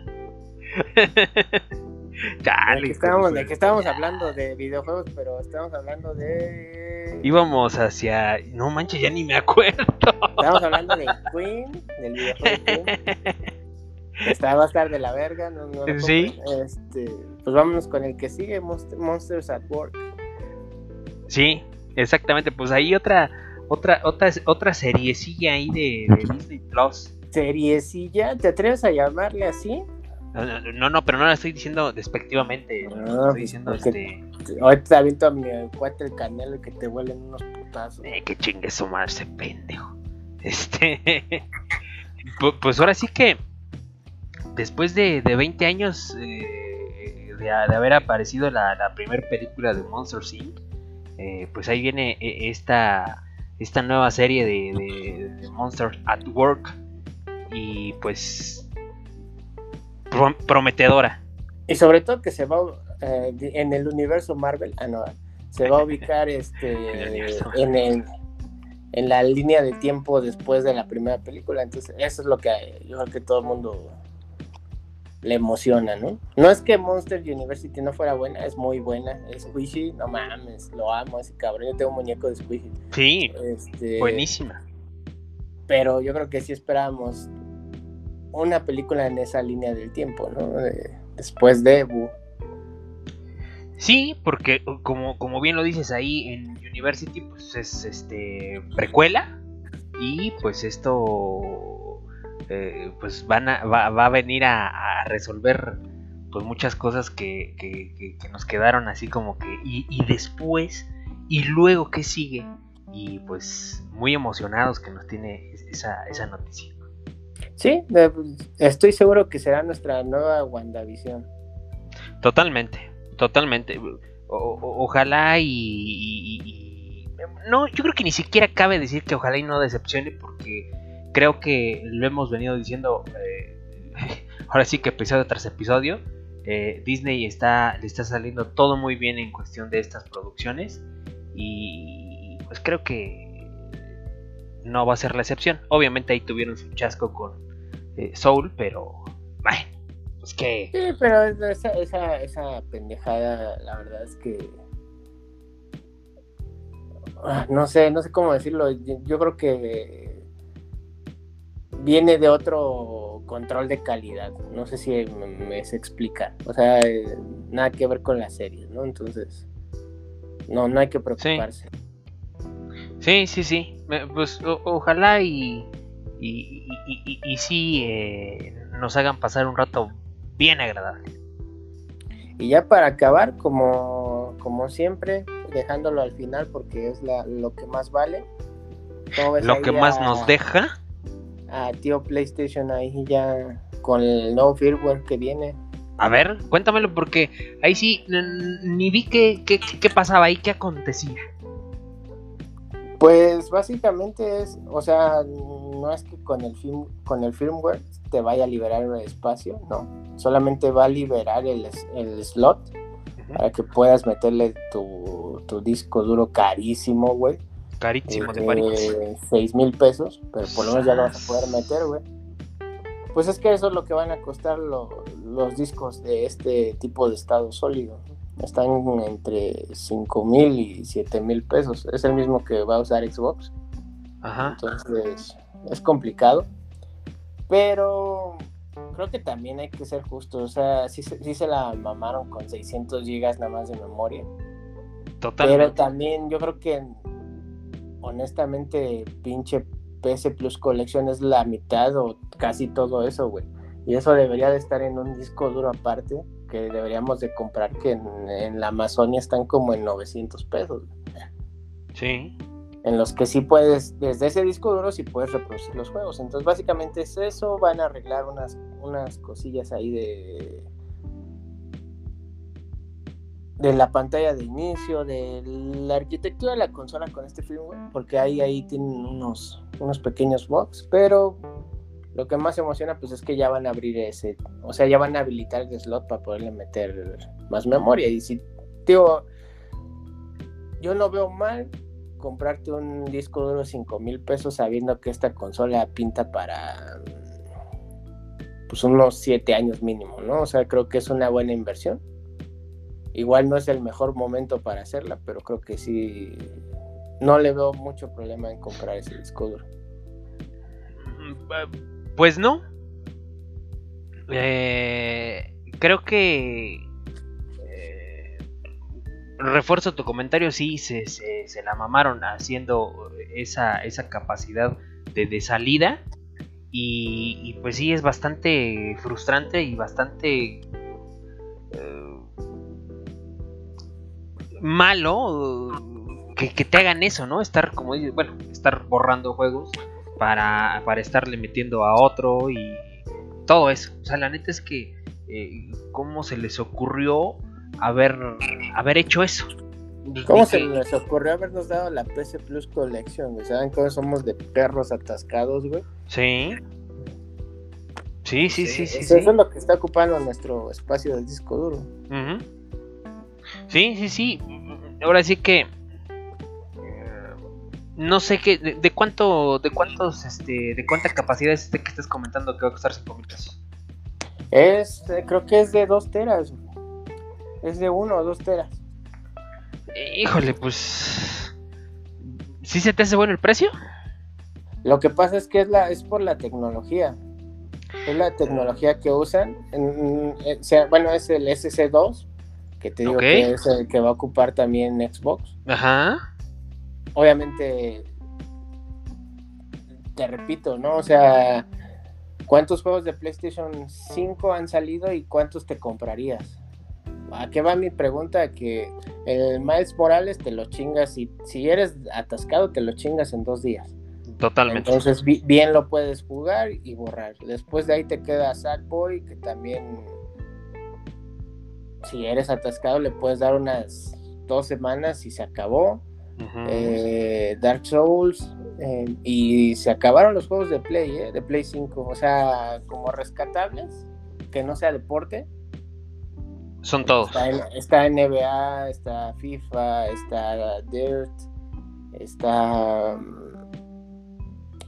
¿De Chale, qué estábamos, de qué estábamos hablando? De videojuegos, pero estamos hablando de... Íbamos hacia. No manches, ya ni me acuerdo. Estamos hablando de Queen, del videojuego Queen. Esta va a estar de la verga, no, no lo Sí. Este, pues vámonos con el que sigue, Monst- Monsters at Work. Sí, exactamente. Pues ahí otra, otra, otra, otra seriecilla ahí de, de Disney Plus. Seriecilla, ¿te atreves a llamarle así? No, no, pero no la estoy diciendo despectivamente. Ah, estoy pues, diciendo este. Ahorita te aviento a mi cuate el canelo que te vuelen unos putazos. Eh, que chingue su madre ese pendejo. Este. pu- pues ahora sí que. Después de, de 20 años eh, de, de haber aparecido la, la primera película de Monsters Inc., eh, pues ahí viene eh, esta, esta nueva serie de, de, de Monsters at Work. Y pues. Pro- prometedora. Y sobre todo que se va eh, en el universo Marvel, ah no, se va a ubicar este en el en la línea de tiempo después de la primera película, entonces eso es lo que yo creo que todo el mundo le emociona, ¿no? No es que Monster University no fuera buena, es muy buena, es Squishy, no mames, lo amo ese cabrón, yo tengo un muñeco de Squishy. Sí, Este, buenísima. pero yo creo que sí esperábamos una película en esa línea del tiempo, ¿no? De- después de Boo. Sí, porque como, como bien lo dices ahí en University, pues es este precuela. Y pues esto eh, pues va, va a venir a, resolver pues muchas cosas que, que- que- que nos quedaron así como que. Y, y después, y luego qué sigue. Y pues muy emocionados que nos tiene es- esa, esa noticia. Sí, estoy seguro que será nuestra nueva WandaVision. Totalmente, totalmente. Ojalá y- No, yo creo que ni siquiera cabe decir que ojalá y no decepcione porque creo que lo hemos venido diciendo eh, ahora sí que episodio tras episodio. eh, Disney está, le está saliendo todo muy bien en cuestión de estas producciones y pues creo que no va a ser la excepción. Obviamente ahí tuvieron su chasco con eh, Soul, pero bueno, pues que... Sí, pero esa, esa, esa pendejada, la verdad es que. Ah, No sé, no sé cómo decirlo. Yo, yo creo que viene de otro control de calidad. No sé si me, me se explica. O sea, eh, nada que ver con las series, ¿no? Entonces, no, no hay que preocuparse. Sí, sí, sí. Pues o- ojalá y, y, y, y- y sí eh, nos hagan pasar un rato bien agradable. Y ya para acabar, como, como siempre, dejándolo al final porque es la, lo que más vale. ¿Cómo ves Lo que más a- nos deja. a tío PlayStation ahí ya con el nuevo firmware que viene. A ver, cuéntamelo porque ahí sí ni vi qué, qué, qué pasaba ahí, qué acontecía. Pues básicamente es, o sea, no es que con el film, con el firmware te vaya a liberar el espacio, no. Solamente va a liberar el, el slot para que puedas meterle tu, tu disco duro carísimo, güey. Carísimo de. Eh, seis mil pesos, pero por lo menos ya lo vas a poder meter, güey. Pues es que eso es lo que van a costar lo- los discos de este tipo de estado sólido. Están entre cinco mil y siete mil pesos. Es el mismo que va a usar Xbox. Ajá. Entonces es complicado. Pero creo que también hay que ser justos. O sea, sí, se- sí se la mamaron con 600 gigas nada más de memoria. Pero Totalmente. también yo creo que honestamente pinche PS Plus Collection es la mitad o casi todo eso, güey. Y eso debería de estar en un disco duro aparte, que deberíamos de comprar, que en, en la Amazonia están como en 900 pesos. Sí. En los que sí puedes, desde ese disco duro sí puedes reproducir los juegos. Entonces básicamente es eso, van a arreglar unas, unas cosillas ahí de de la pantalla de inicio, de la arquitectura de la consola con este firmware, porque ahí, ahí tienen unos, unos pequeños bugs, pero lo que más emociona pues es que ya van a abrir ese, o sea, ya van a habilitar el slot para poderle meter más memoria. Y si, tío, yo no veo mal comprarte un disco duro 5 mil pesos sabiendo que esta consola pinta para pues unos 7 años mínimo, ¿no? O sea, creo que es una buena inversión. Igual no es el mejor momento para hacerla, pero creo que sí, no le veo mucho problema en comprar ese disco duro. Pues no. Eh, creo que eh, refuerzo tu comentario, sí, se, se, se, la mamaron haciendo esa, esa capacidad de, de salida. Y, y, pues sí, es bastante frustrante y bastante eh, malo que, te hagan eso, ¿no? Estar, como bueno, estar borrando juegos para, para estarle metiendo a otro y todo eso. O sea, la neta es que, eh, ¿cómo se les ocurrió haber, haber hecho eso? ¿Cómo se les ocurrió habernos dado la PC Plus Collection? ¿Saben cómo somos de perros atascados, güey? Sí. Sí, sí, sí, sí. Eso, sí. eso es lo que está ocupando nuestro espacio del disco duro. Uh -huh. Sí, sí, sí. Ahora sí que no sé qué, de, de, cuánto, de cuántos, este, de cuánta capacidad es este que estás comentando que va a costar 5 mil pesos. Es, creo que es de 2 teras. Es de 1 o 2 teras. Híjole, pues. ¿Sí se te hace bueno el precio? Lo que pasa es que es la, es por la tecnología. Es la tecnología que usan. En, en, sea, bueno, es el SC2, que te digo okay. que es el que va a ocupar también Xbox. Ajá obviamente, te repito, ¿no? O sea, ¿cuántos juegos de PlayStation 5 han salido y cuántos te comprarías? ¿A qué va mi pregunta? Que el Miles Morales te lo chingas y si eres atascado te lo chingas en dos días. Totalmente. Entonces bien lo puedes jugar y borrar. Después de ahí te queda Sackboy, que también si eres atascado le puedes dar unas dos semanas y se acabó. Uh -huh. eh, Dark Souls eh, y se acabaron los juegos de Play, eh, de Play 5, o sea, como rescatables, que no sea deporte. Son todos. Está, está NBA, está FIFA, está Dirt, está...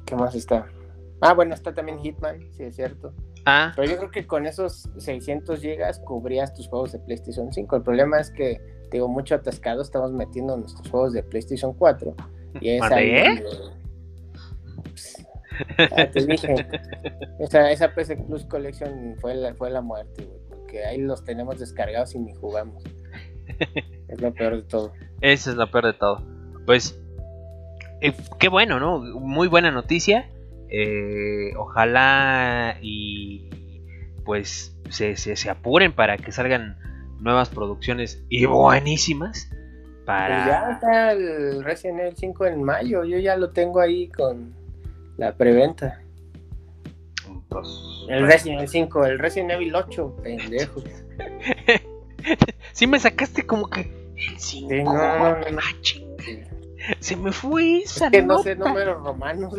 ¿Qué más está? Ah, bueno, está también Hitman, sí es cierto. Ah. Pero yo creo que con esos 600 gigas cubrías tus juegos de PlayStation 5. El problema es que digo, mucho atascado estamos metiendo nuestros juegos de PlayStation 4. Y es ahí donde, pues, ya te dije, esa, esa PC Plus Collection fue la, fue la muerte, güey, ahí los tenemos descargados y ni jugamos. es lo peor de todo. Eso es lo peor de todo. Pues, eh, qué bueno, ¿no? Muy buena noticia. Eh, ojalá y pues se, se, se apuren para que salgan nuevas producciones y buenísimas para... Pues ya está el Resident Evil 5 en mayo, yo ya lo tengo ahí con la preventa. Pues, el Resident Evil 5, el Resident Evil 8, pendejo. sí me sacaste como que el 5. Sí, no, no, no, no. Se me fue esa es que nota. no sé números romanos.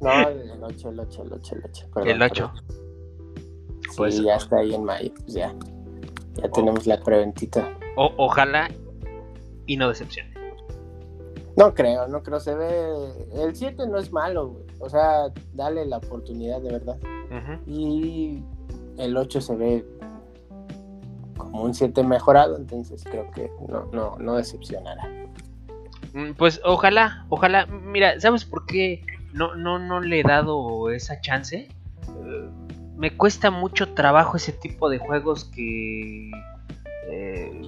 no, el 8, el 8, el 8, el 8. Perdón, el 8. Perdón. Pues sí, ya está ahí en mayo, pues ya. Ya tenemos la preventita. O, ojalá y no decepcione. No creo, no creo. Se ve. El 7 no es malo, güey. O sea, dale la oportunidad de verdad. Uh -huh. Y el 8 se ve como un 7 mejorado, entonces creo que no, no, no decepcionará. Pues ojalá, ojalá. Mira, ¿sabes por qué no, no, no le he dado esa chance? me cuesta mucho trabajo ese tipo de juegos que eh,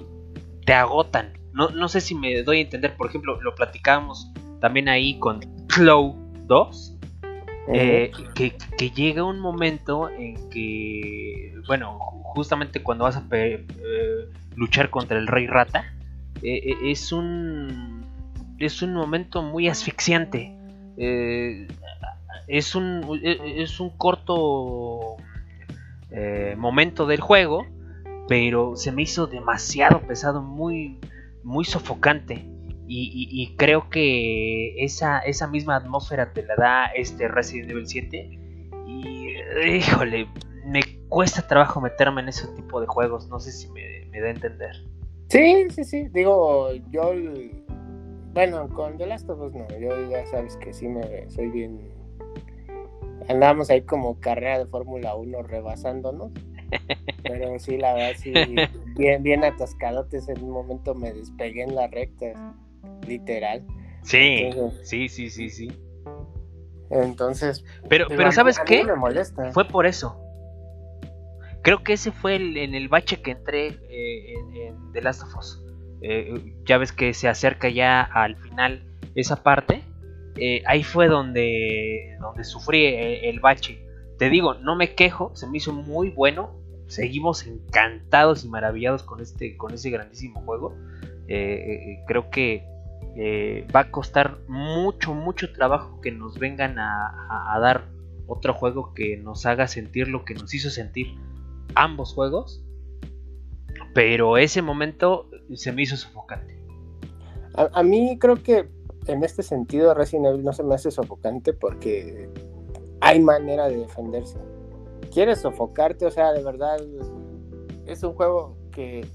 te agotan. No, no, sé si me doy a entender, por ejemplo, lo platicábamos también ahí con Flow 2. eh, que, que llega un momento en que, bueno, justamente cuando vas a eh, luchar contra el rey rata, eh, es un es un momento muy asfixiante. Es un eh, es un corto momento del juego, pero se me hizo demasiado pesado, muy muy sofocante. Y, creo que esa, esa misma atmósfera te la da este Resident Evil 7. Y híjole, me cuesta trabajo meterme en ese tipo de juegos. No sé si me, me da a entender. Sí, sí, sí. Digo, yo. Bueno, con The Last of Us no. Yo ya sabes que sí me soy bien. Andábamos ahí como carrera de Fórmula 1 rebasándonos. Pero sí, la verdad, sí. Bien, bien atascadotes. En un momento me despegué en la recta. Literal. Sí, Entonces- sí, sí, sí, sí. Entonces. Pero, pero a ¿sabes a qué? Me molesta. Fue por eso. Creo que ese fue el, en el bache que entré eh, en, en The Last of Us. Eh, ya ves que se acerca ya al final esa parte. Eh, ahí fue donde, donde sufrí el, el bache. Te digo, no me quejo, se me hizo muy bueno. Seguimos encantados y maravillados con este, con ese grandísimo juego. Eh, eh, creo que eh, va a costar mucho, mucho trabajo que nos vengan a dar otro juego que nos haga sentir lo que nos hizo sentir ambos juegos. Pero ese momento se me hizo sofocante. A, a mí creo que en este sentido Resident Evil no se me hace sofocante porque hay manera de defenderse. Quieres sofocarte, o sea, de verdad es un juego que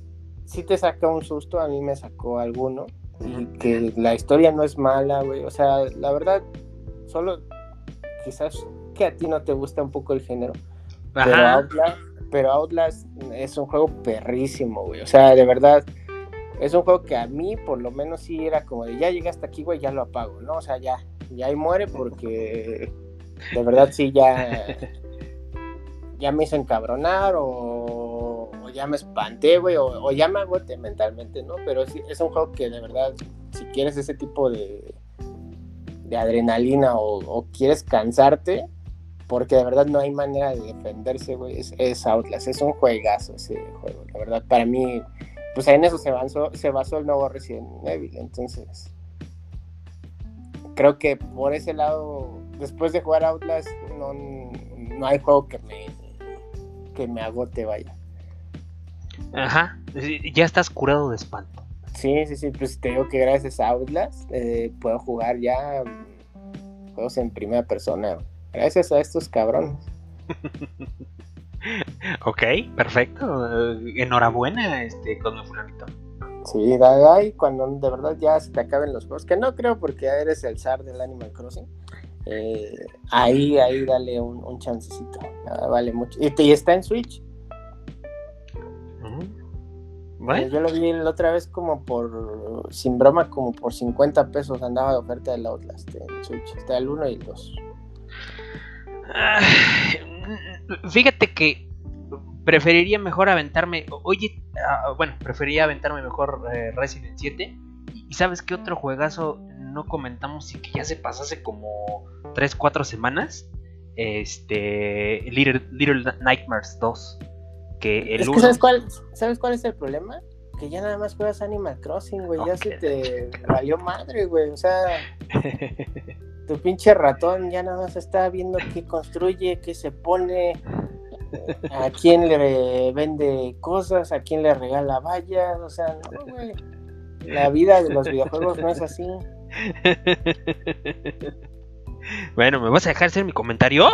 sí te saca un susto, a mí me sacó alguno y que la historia no es mala, güey. O sea, la verdad, solo quizás que a ti no te gusta un poco el género, pero. Outlast, pero Outlast es un juego perrísimo, güey. O sea, de verdad, es un juego que a mí, por lo menos, sí era como de ya llegué hasta aquí, güey, ya lo apago, ¿no? O sea, ya, ya ahí muere porque de verdad sí ya, ya me hizo encabronar o, o ya me espanté, güey, o, o ya me agoté mentalmente, ¿no? Pero sí, es un juego que de verdad, si quieres ese tipo de, de adrenalina o, quieres cansarte, porque de verdad no hay manera de defenderse, güey. Es, es Outlast, es un juegazo ese juego. La verdad, para mí, pues en eso se basó, se basó el nuevo Resident Evil. Entonces, creo que por ese lado, después de jugar Outlast, no, no hay juego que me, que me agote, vaya. Ajá. Ya estás curado de espanto. Sí, sí, sí, pues te digo que gracias a Outlast eh, puedo jugar ya mm, juegos en primera persona. Gracias a estos cabrones. Ok, perfecto. Eh, enhorabuena, este Cosme Fulanito. Sí, da, da, y cuando de verdad ya se te acaben los juegos, que no creo porque ya eres el zar del Animal Crossing. Eh, ahí, ahí dale un, un chancecito. Ah, vale mucho. Y, y está en Switch. Bueno, Yo lo vi la otra vez como por, sin broma, como por 50 pesos andaba de oferta del Outlast en Switch. Está el 1 y el 2. Ay, Fíjate que preferiría mejor aventarme. Oye, ah, bueno, preferiría aventarme mejor eh, Resident 7. Y sabes qué otro juegazo no comentamos y que ya se pasó hace como 3-4 semanas? Este. Little, Little Nightmares 2. Que el Es que uno- ¿sabes cuál, ¿sabes cuál es el problema? Que ya nada más juegas Animal Crossing, güey. Ya se te valió madre, güey. O sea, tu pinche ratón ya nada más está viendo qué construye, qué se pone, a quién le vende cosas, a quién le regala vallas. O sea, no, güey. La vida de los videojuegos no es así. bueno, ¿me vas a dejar hacer mi comentario?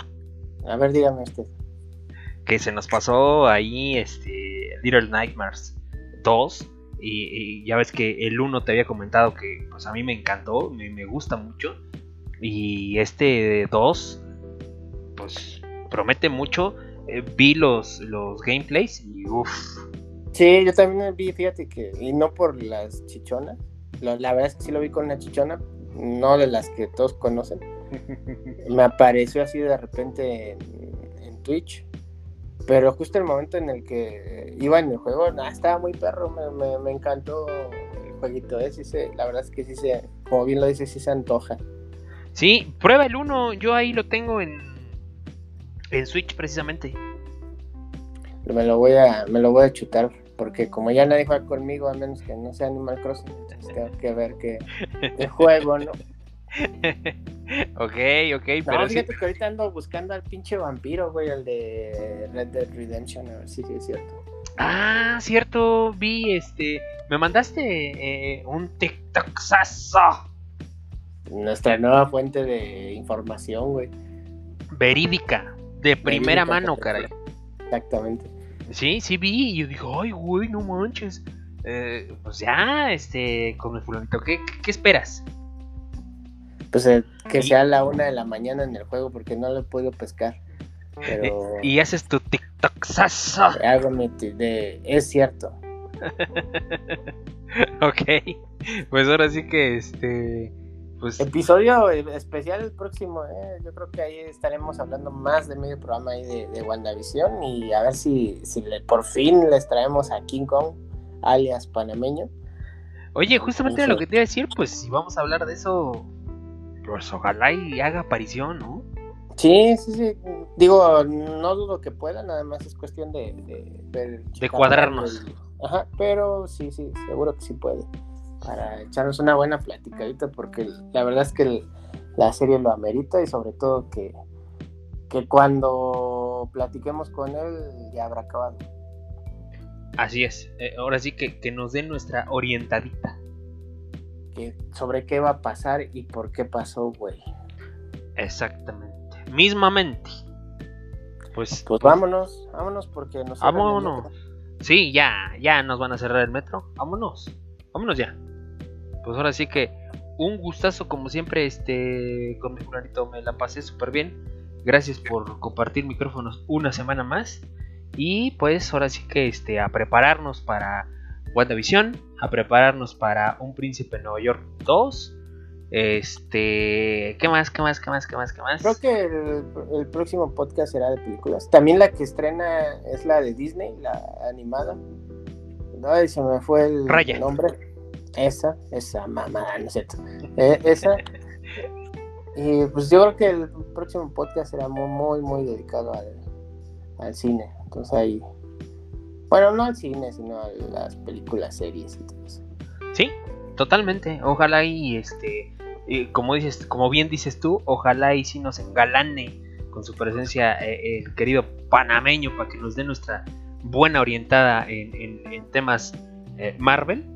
A ver, dígame usted. que se nos pasó ahí este Little Nightmares 2 y, y ya ves que el 1 te había comentado que pues a mí me encantó, me, me gusta mucho y este 2 pues promete mucho, Eh, vi los, los gameplays y uff, Sí, yo también vi, fíjate que, y no por las chichonas, lo- la verdad es que sí lo vi con una chichona, no de las que todos conocen. Me apareció así de repente en, en Twitch, pero justo el momento en el que iba en el juego, nah, estaba muy perro, me, me- me encantó el jueguito, ¿eh? Sí se- la verdad es que sí se, como bien lo dice, sí se antoja. Sí, prueba el 1. Yo ahí lo tengo en, en Switch precisamente. Me lo voy a, me lo voy a chutar. Porque como ya nadie juega conmigo, a menos que no sea Animal Crossing, entonces tengo que ver qué, juego, ¿no? ok, ok, No, pero sí. fíjate que ahorita ando buscando al pinche vampiro, güey, el de Red Dead Redemption, a ver si sí es cierto. Ah, cierto, vi este. Me mandaste eh, un TikToksazo Nuestra nueva fuente de información, güey. verídica, de primera Verídica, mano, caray. Exactamente. Sí, sí vi, y yo dije, ay, güey, no manches. Eh, pues ya, este, con el fulanito, ¿qué, qué, qué esperas? Pues eh, que Y- sea la una de la mañana en el juego, porque no lo podido pescar. Pero y haces tu TikToksazo. hago mi de... Es cierto. ok, pues ahora sí que, este, pues, Episodio especial el próximo, eh. Yo creo que ahí estaremos hablando más de medio programa ahí de, de WandaVision y a ver si, si le- por fin les traemos a King Kong, alias panameño. oye, justamente lo que te iba a decir, pues, si vamos a hablar de eso, pues ojalá y haga aparición, ¿no? Sí, sí, sí. Digo, no dudo que pueda, nada más es cuestión de... De, cuadrarnos. Ajá, pero sí, sí, seguro que sí puede. Para echarnos una buena platicadita, porque la verdad es que el- la serie lo amerita y sobre todo que, que cuando platiquemos con él ya habrá acabado. Así es, eh, ahora sí que, que nos den nuestra orientadita. Que, sobre qué va a pasar y por qué pasó, güey. Exactamente. Mismamente. Pues, Pues vámonos, vámonos porque nos... vámonos. Sí, ya, ya nos van a cerrar el metro. Vámonos. Vámonos ya. Pues ahora sí que un gustazo como siempre, este, con mi fulanito me la pasé súper bien. Gracias por compartir micrófonos una semana más. Y pues ahora sí que este, a prepararnos para WandaVision, a prepararnos para Un Príncipe en Nueva York 2. Este, ¿qué más? ¿Qué más? ¿Qué más? ¿Qué más? ¿Qué más? Creo que el, el próximo podcast será de películas. También la que estrena es la de Disney, la animada. Ay, se me fue el Raya. nombre. Esa, esa mamada, no es cierto. Eh, esa. Y pues yo creo que el próximo podcast será muy, muy, dedicado al, al cine. Entonces ahí. Bueno, no al cine, sino a las películas, series y todo eso. Sí, totalmente. Ojalá y este, eh, como dices, como bien dices tú, ojalá y si nos engalane con su presencia eh, el querido panameño para que nos dé nuestra buena orientada en, en- en temas eh, Marvel.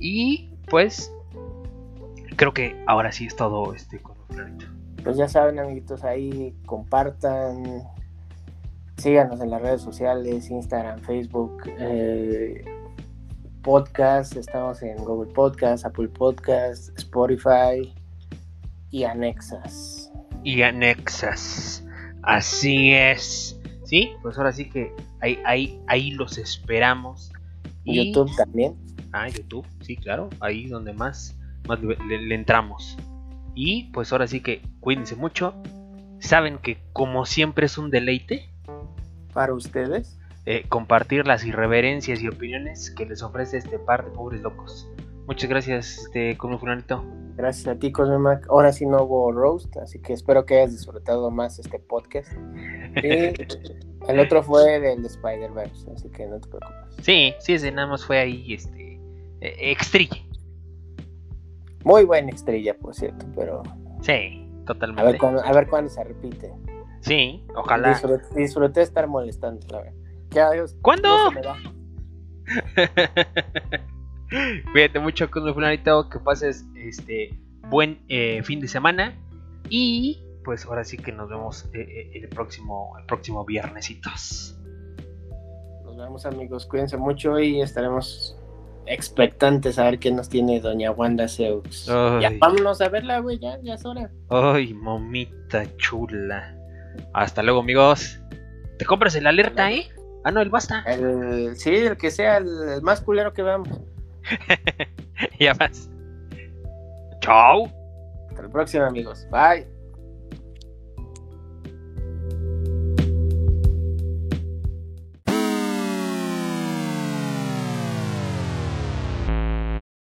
Y pues creo que ahora sí es todo este con. Pues ya saben, amiguitos, ahí compartan, síganos en las redes sociales, Instagram, Facebook, eh, podcast, estamos en Google Podcast, Apple Podcast, Spotify y anexas. Y anexas. Así es. Sí, pues ahora sí que ahí, ahí, ahí los esperamos. Y- YouTube también. Ah, YouTube, sí, claro, ahí donde más, más le, entramos. Y pues ahora sí que cuídense mucho. Saben que como siempre es un deleite Para ustedes, eh, compartir las irreverencias y opiniones que les ofrece este par de pobres locos. Muchas gracias, este, como fulanito. gracias a ti, Cosmemac. Ahora sí no hubo roast, así que espero que hayas disfrutado más este podcast. Y el otro fue del Spider-Verse, así que no te preocupes. Sí, sí, ese nada más fue ahí, este, eh, extrille. Muy buena estrella, por cierto, pero Sí, a ver totalmente. cuándo, a ver cuándo se repite. Sí, ojalá. Disfrut- disfruté estar molestando, la verdad. ¿Cuándo? Cuídate mucho con fulanito, que pases este buen eh, fin de semana y pues ahora sí que nos vemos eh, eh, el próximo el próximo viernesitos. Nos vemos, amigos. Cuídense mucho y estaremos expectantes a ver qué nos tiene Doña Wanda Zeus. Ay. Ya, vámonos a verla, güey. Ya, ya es hora. Ay, momita chula. Hasta luego, amigos. ¿Te compras el alerta, eh? Ah, no, el basta. El, sí, el que sea el, el más culero que veamos. ya vas. Chao. Hasta la próxima, amigos. Bye.